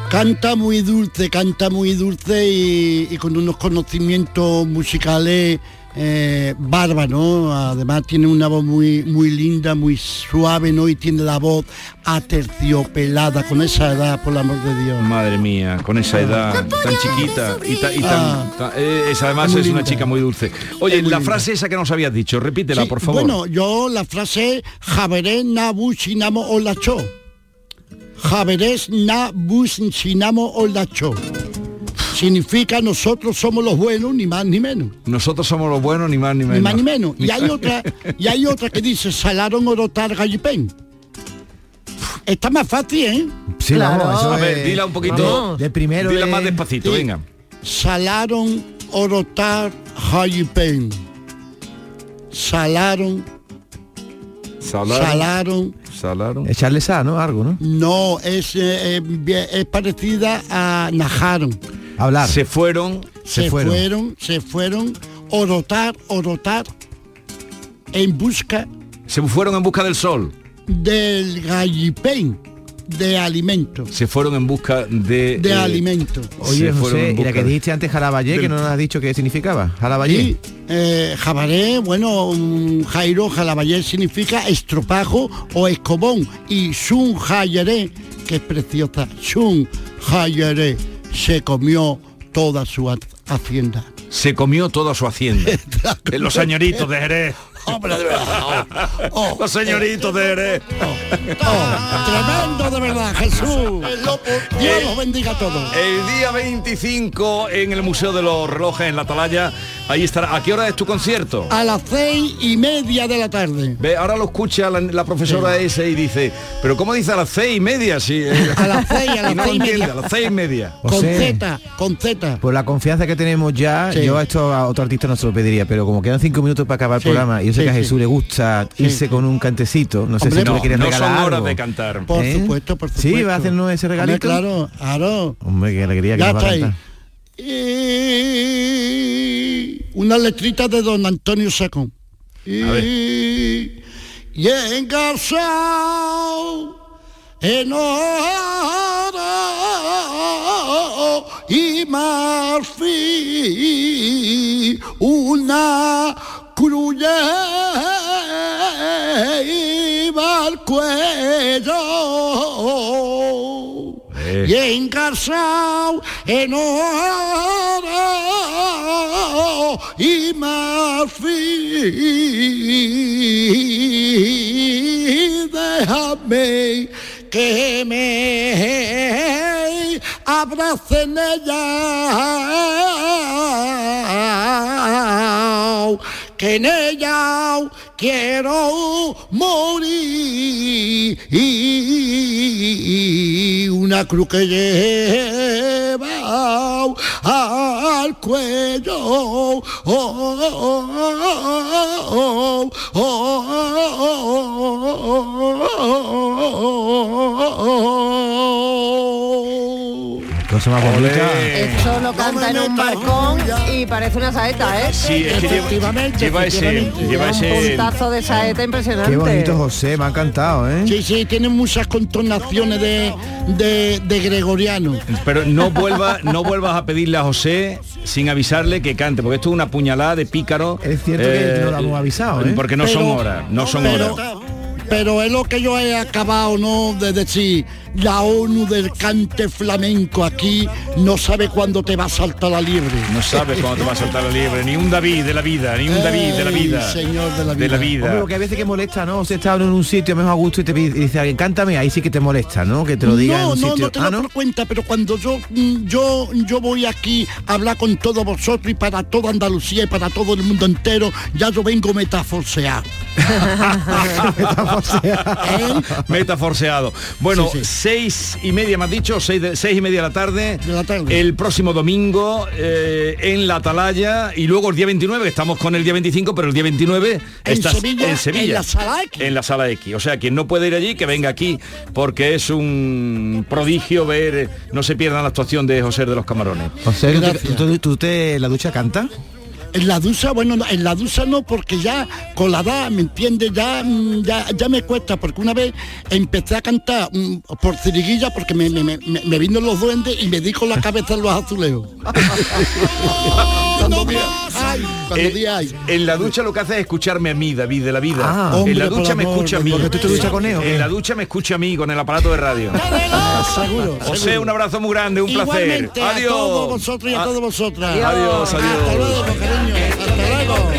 [SPEAKER 18] Canta muy dulce, canta muy dulce y, y con unos conocimientos musicales eh, bárbaros. Además tiene una voz muy, muy linda, muy suave, ¿no? Y tiene la voz aterciopelada con esa edad, por el amor de Dios.
[SPEAKER 4] Madre mía, con esa edad tan chiquita y, ta- y tan,
[SPEAKER 18] Ah.
[SPEAKER 4] ta- eh, esa además
[SPEAKER 18] Es
[SPEAKER 4] es una chica muy dulce. Oye,
[SPEAKER 18] Es muy
[SPEAKER 4] la
[SPEAKER 18] linda.
[SPEAKER 4] frase esa que nos habías dicho, repítela,
[SPEAKER 18] Sí,
[SPEAKER 4] por favor.
[SPEAKER 18] Bueno, yo la frase Javeré Nabu Sinamo Olacho. Javeré Nabu Sinamo Olacho. Significa nosotros somos los buenos, ni más ni menos.
[SPEAKER 4] Nosotros somos los buenos, ni más ni menos.
[SPEAKER 18] Ni más ni menos. Y hay otra, y hay otra que dice salaron orotar gallipén. Está más fácil, ¿eh?
[SPEAKER 6] Sí, vamos, eso
[SPEAKER 4] A ver,
[SPEAKER 6] es-
[SPEAKER 4] dila un poquito.
[SPEAKER 6] Vamos. De primero
[SPEAKER 4] Dila
[SPEAKER 6] de-
[SPEAKER 4] más despacito, venga.
[SPEAKER 18] Salaron orotar gallipén. Salaron,
[SPEAKER 4] Salaron.
[SPEAKER 18] salaron.
[SPEAKER 4] Salaron.
[SPEAKER 6] Echarle sal, ¿no? Algo, ¿no?
[SPEAKER 18] No, es, eh, eh, bien- es parecida a najaron.
[SPEAKER 6] Hablar.
[SPEAKER 4] Se fueron.
[SPEAKER 18] Se, fueron. se fueron, orotar, orotar, en busca
[SPEAKER 4] Se fueron en busca del sol.
[SPEAKER 18] del gallipén de alimento.
[SPEAKER 4] Se fueron en busca de...
[SPEAKER 18] De
[SPEAKER 4] eh,
[SPEAKER 18] alimento.
[SPEAKER 6] Oye,
[SPEAKER 4] se
[SPEAKER 6] José, y la que dijiste antes Jaraballé, que
[SPEAKER 18] del-
[SPEAKER 6] no nos has dicho qué significaba. Jaraballé.
[SPEAKER 18] Y eh, jabaré, bueno, Jairo, jalabayé significa estropajo o escobón. Y Sun Jayeré, que es preciosa, Sun Jayeré, se comió toda su ha- hacienda.
[SPEAKER 4] Se comió toda su hacienda. Los señoritos de Jerez.
[SPEAKER 18] Hombre, de verdad. oh,
[SPEAKER 4] Los señoritos de Jerez.
[SPEAKER 18] Tremendo de verdad, Jesús. Dios los bendiga a todos.
[SPEAKER 4] El día 25 en el Museo de los Relojes en La Atalaya. Ahí estará. ¿A qué hora es tu concierto?
[SPEAKER 18] A las seis y media de la tarde.
[SPEAKER 4] Ve, ahora lo escucha la, la profesora esa y dice, pero ¿cómo dice a las seis y media? Sí, eh?
[SPEAKER 18] A las seis, a
[SPEAKER 4] Y
[SPEAKER 18] las
[SPEAKER 4] no
[SPEAKER 18] seis y
[SPEAKER 4] entiende,
[SPEAKER 18] media.
[SPEAKER 4] a las seis y media.
[SPEAKER 18] Con. Z, con Z.
[SPEAKER 6] Por la confianza que tenemos ya,
[SPEAKER 18] Sí.
[SPEAKER 6] yo a esto a otro artista no se lo pediría, pero como quedan cinco minutos para acabar
[SPEAKER 18] Sí,
[SPEAKER 6] el programa, y yo sé
[SPEAKER 18] sí,
[SPEAKER 6] que a
[SPEAKER 18] sí.
[SPEAKER 6] Jesús le gusta
[SPEAKER 18] Sí,
[SPEAKER 6] irse
[SPEAKER 18] sí.
[SPEAKER 6] con un cantecito, no sé
[SPEAKER 18] Hombre,
[SPEAKER 6] si tú
[SPEAKER 18] no,
[SPEAKER 6] le quieres
[SPEAKER 4] no
[SPEAKER 6] regalar
[SPEAKER 4] son horas
[SPEAKER 6] algo.
[SPEAKER 4] de cantar.
[SPEAKER 18] Por
[SPEAKER 6] ¿Eh?
[SPEAKER 18] supuesto, por supuesto.
[SPEAKER 6] Sí, va a hacernos ese
[SPEAKER 18] Hombre,
[SPEAKER 6] regalito.
[SPEAKER 18] claro, claro.
[SPEAKER 6] Hombre, qué alegría que
[SPEAKER 18] Ya
[SPEAKER 6] nos va a cantar.
[SPEAKER 18] Y una letrita de don Antonio Sacón. Y, y engasado en oro y marfil una cruz iba al cuello
[SPEAKER 4] Eh.
[SPEAKER 18] y engarzado en oro y marfil déjame que me abracen ella que en ella quiero morir. Una cruz que lleva al cuello
[SPEAKER 6] Cosa más bonita.
[SPEAKER 11] Esto lo canta en un balcón y parece una saeta, ¿eh?
[SPEAKER 4] Sí, es que lleva,
[SPEAKER 18] Efectivamente,
[SPEAKER 4] lleva ese, lleva
[SPEAKER 11] Un puntazo de saeta impresionante.
[SPEAKER 6] Qué bonito José, me ha encantado, ¿eh?
[SPEAKER 18] Sí, sí, tiene muchas contornaciones de, de, de gregoriano.
[SPEAKER 4] Pero no vuelva, no vuelvas a pedirle a José sin avisarle que cante, porque esto es una puñalada de pícaro.
[SPEAKER 6] Es cierto que no lo hemos avisado, ¿eh?
[SPEAKER 4] Porque no son horas, no son
[SPEAKER 18] pero,
[SPEAKER 4] horas.
[SPEAKER 18] pero es lo que yo he acabado, ¿no? De decir, la ONU del cante flamenco aquí no sabe cuándo te va a saltar la liebre.
[SPEAKER 4] No sabes cuándo te va a saltar la liebre, ni un David de la vida, ni un David de la
[SPEAKER 18] Ey,
[SPEAKER 4] vida.
[SPEAKER 18] señor de la
[SPEAKER 4] De la
[SPEAKER 18] vida.
[SPEAKER 4] vida.
[SPEAKER 6] Hombre, porque a veces que molesta, ¿no? O sea, está en un sitio mejor a gusto y te pide- y dice alguien, cántame, ahí sí que te molesta, ¿no? Que te lo diga en
[SPEAKER 18] no,
[SPEAKER 6] un
[SPEAKER 18] no,
[SPEAKER 6] sitio.
[SPEAKER 18] no te
[SPEAKER 6] Ah, ¿no?
[SPEAKER 18] por cuenta, pero cuando yo, mm, yo, yo voy aquí a hablar con todos vosotros y para toda Andalucía y para todo el mundo entero, ya yo vengo metaforseado.
[SPEAKER 4] Metaforseado. Bueno,
[SPEAKER 18] Sí, sí.
[SPEAKER 4] Seis y media me has dicho, seis, de- seis y media de la tarde.
[SPEAKER 18] De la tarde.
[SPEAKER 4] El próximo domingo eh, en la Atalaya y luego el día 29, que estamos con el día 25, pero el día 29
[SPEAKER 18] En
[SPEAKER 4] estás
[SPEAKER 18] Sevilla,
[SPEAKER 4] en Sevilla.
[SPEAKER 18] en la Sala X.
[SPEAKER 4] En la sala X. O sea, quien no puede ir allí, que venga aquí, porque es un prodigio ver, no se pierdan la actuación de José de los Camarones.
[SPEAKER 6] José, ¿tú te-
[SPEAKER 18] Gracias.
[SPEAKER 6] ¿tú, tú te la ducha canta?
[SPEAKER 18] En la ducha, bueno, no, en la ducha no, porque ya con la edad, ¿me entiendes? Ya, mm, ya, ya me cuesta, porque una vez empecé a cantar mm, por ciriguilla porque me vino los duendes y me dijo la cabeza en los azulejos. cuando di, ay, cuando
[SPEAKER 4] Eh,
[SPEAKER 18] di ay.
[SPEAKER 4] en la ducha lo que hace es escucharme a mí, David, de la vida.
[SPEAKER 6] Ah.
[SPEAKER 4] en
[SPEAKER 18] Hombre,
[SPEAKER 4] la ducha me
[SPEAKER 18] amor,
[SPEAKER 4] escucha a mí.
[SPEAKER 18] porque tú te
[SPEAKER 6] duchas con él.
[SPEAKER 4] En la ducha me escucha a mí con el aparato de radio.
[SPEAKER 18] Seguro.
[SPEAKER 4] José, un abrazo muy grande, un placer. Adiós.
[SPEAKER 18] a todos vosotros y a todos vosotras.
[SPEAKER 4] Adiós, adiós.
[SPEAKER 18] Hasta luego, cariño. Hasta luego.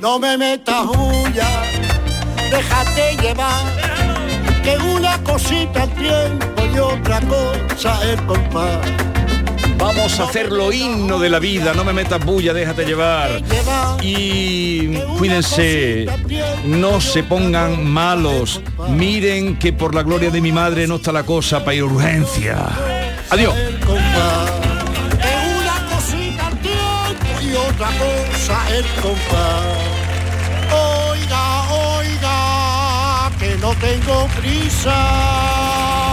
[SPEAKER 18] No me metas huya, déjate llevar, que una cosita el tiempo y otra cosa el compás.
[SPEAKER 4] Vamos a hacerlo himno de la vida, no me metas bulla, déjate llevar. Y cuídense, no se pongan malos. Miren que por la gloria de mi madre no está la cosa para ir a urgencia. Adiós.
[SPEAKER 18] una cosita el tiempo y otra cosa el compás. tengo prisa.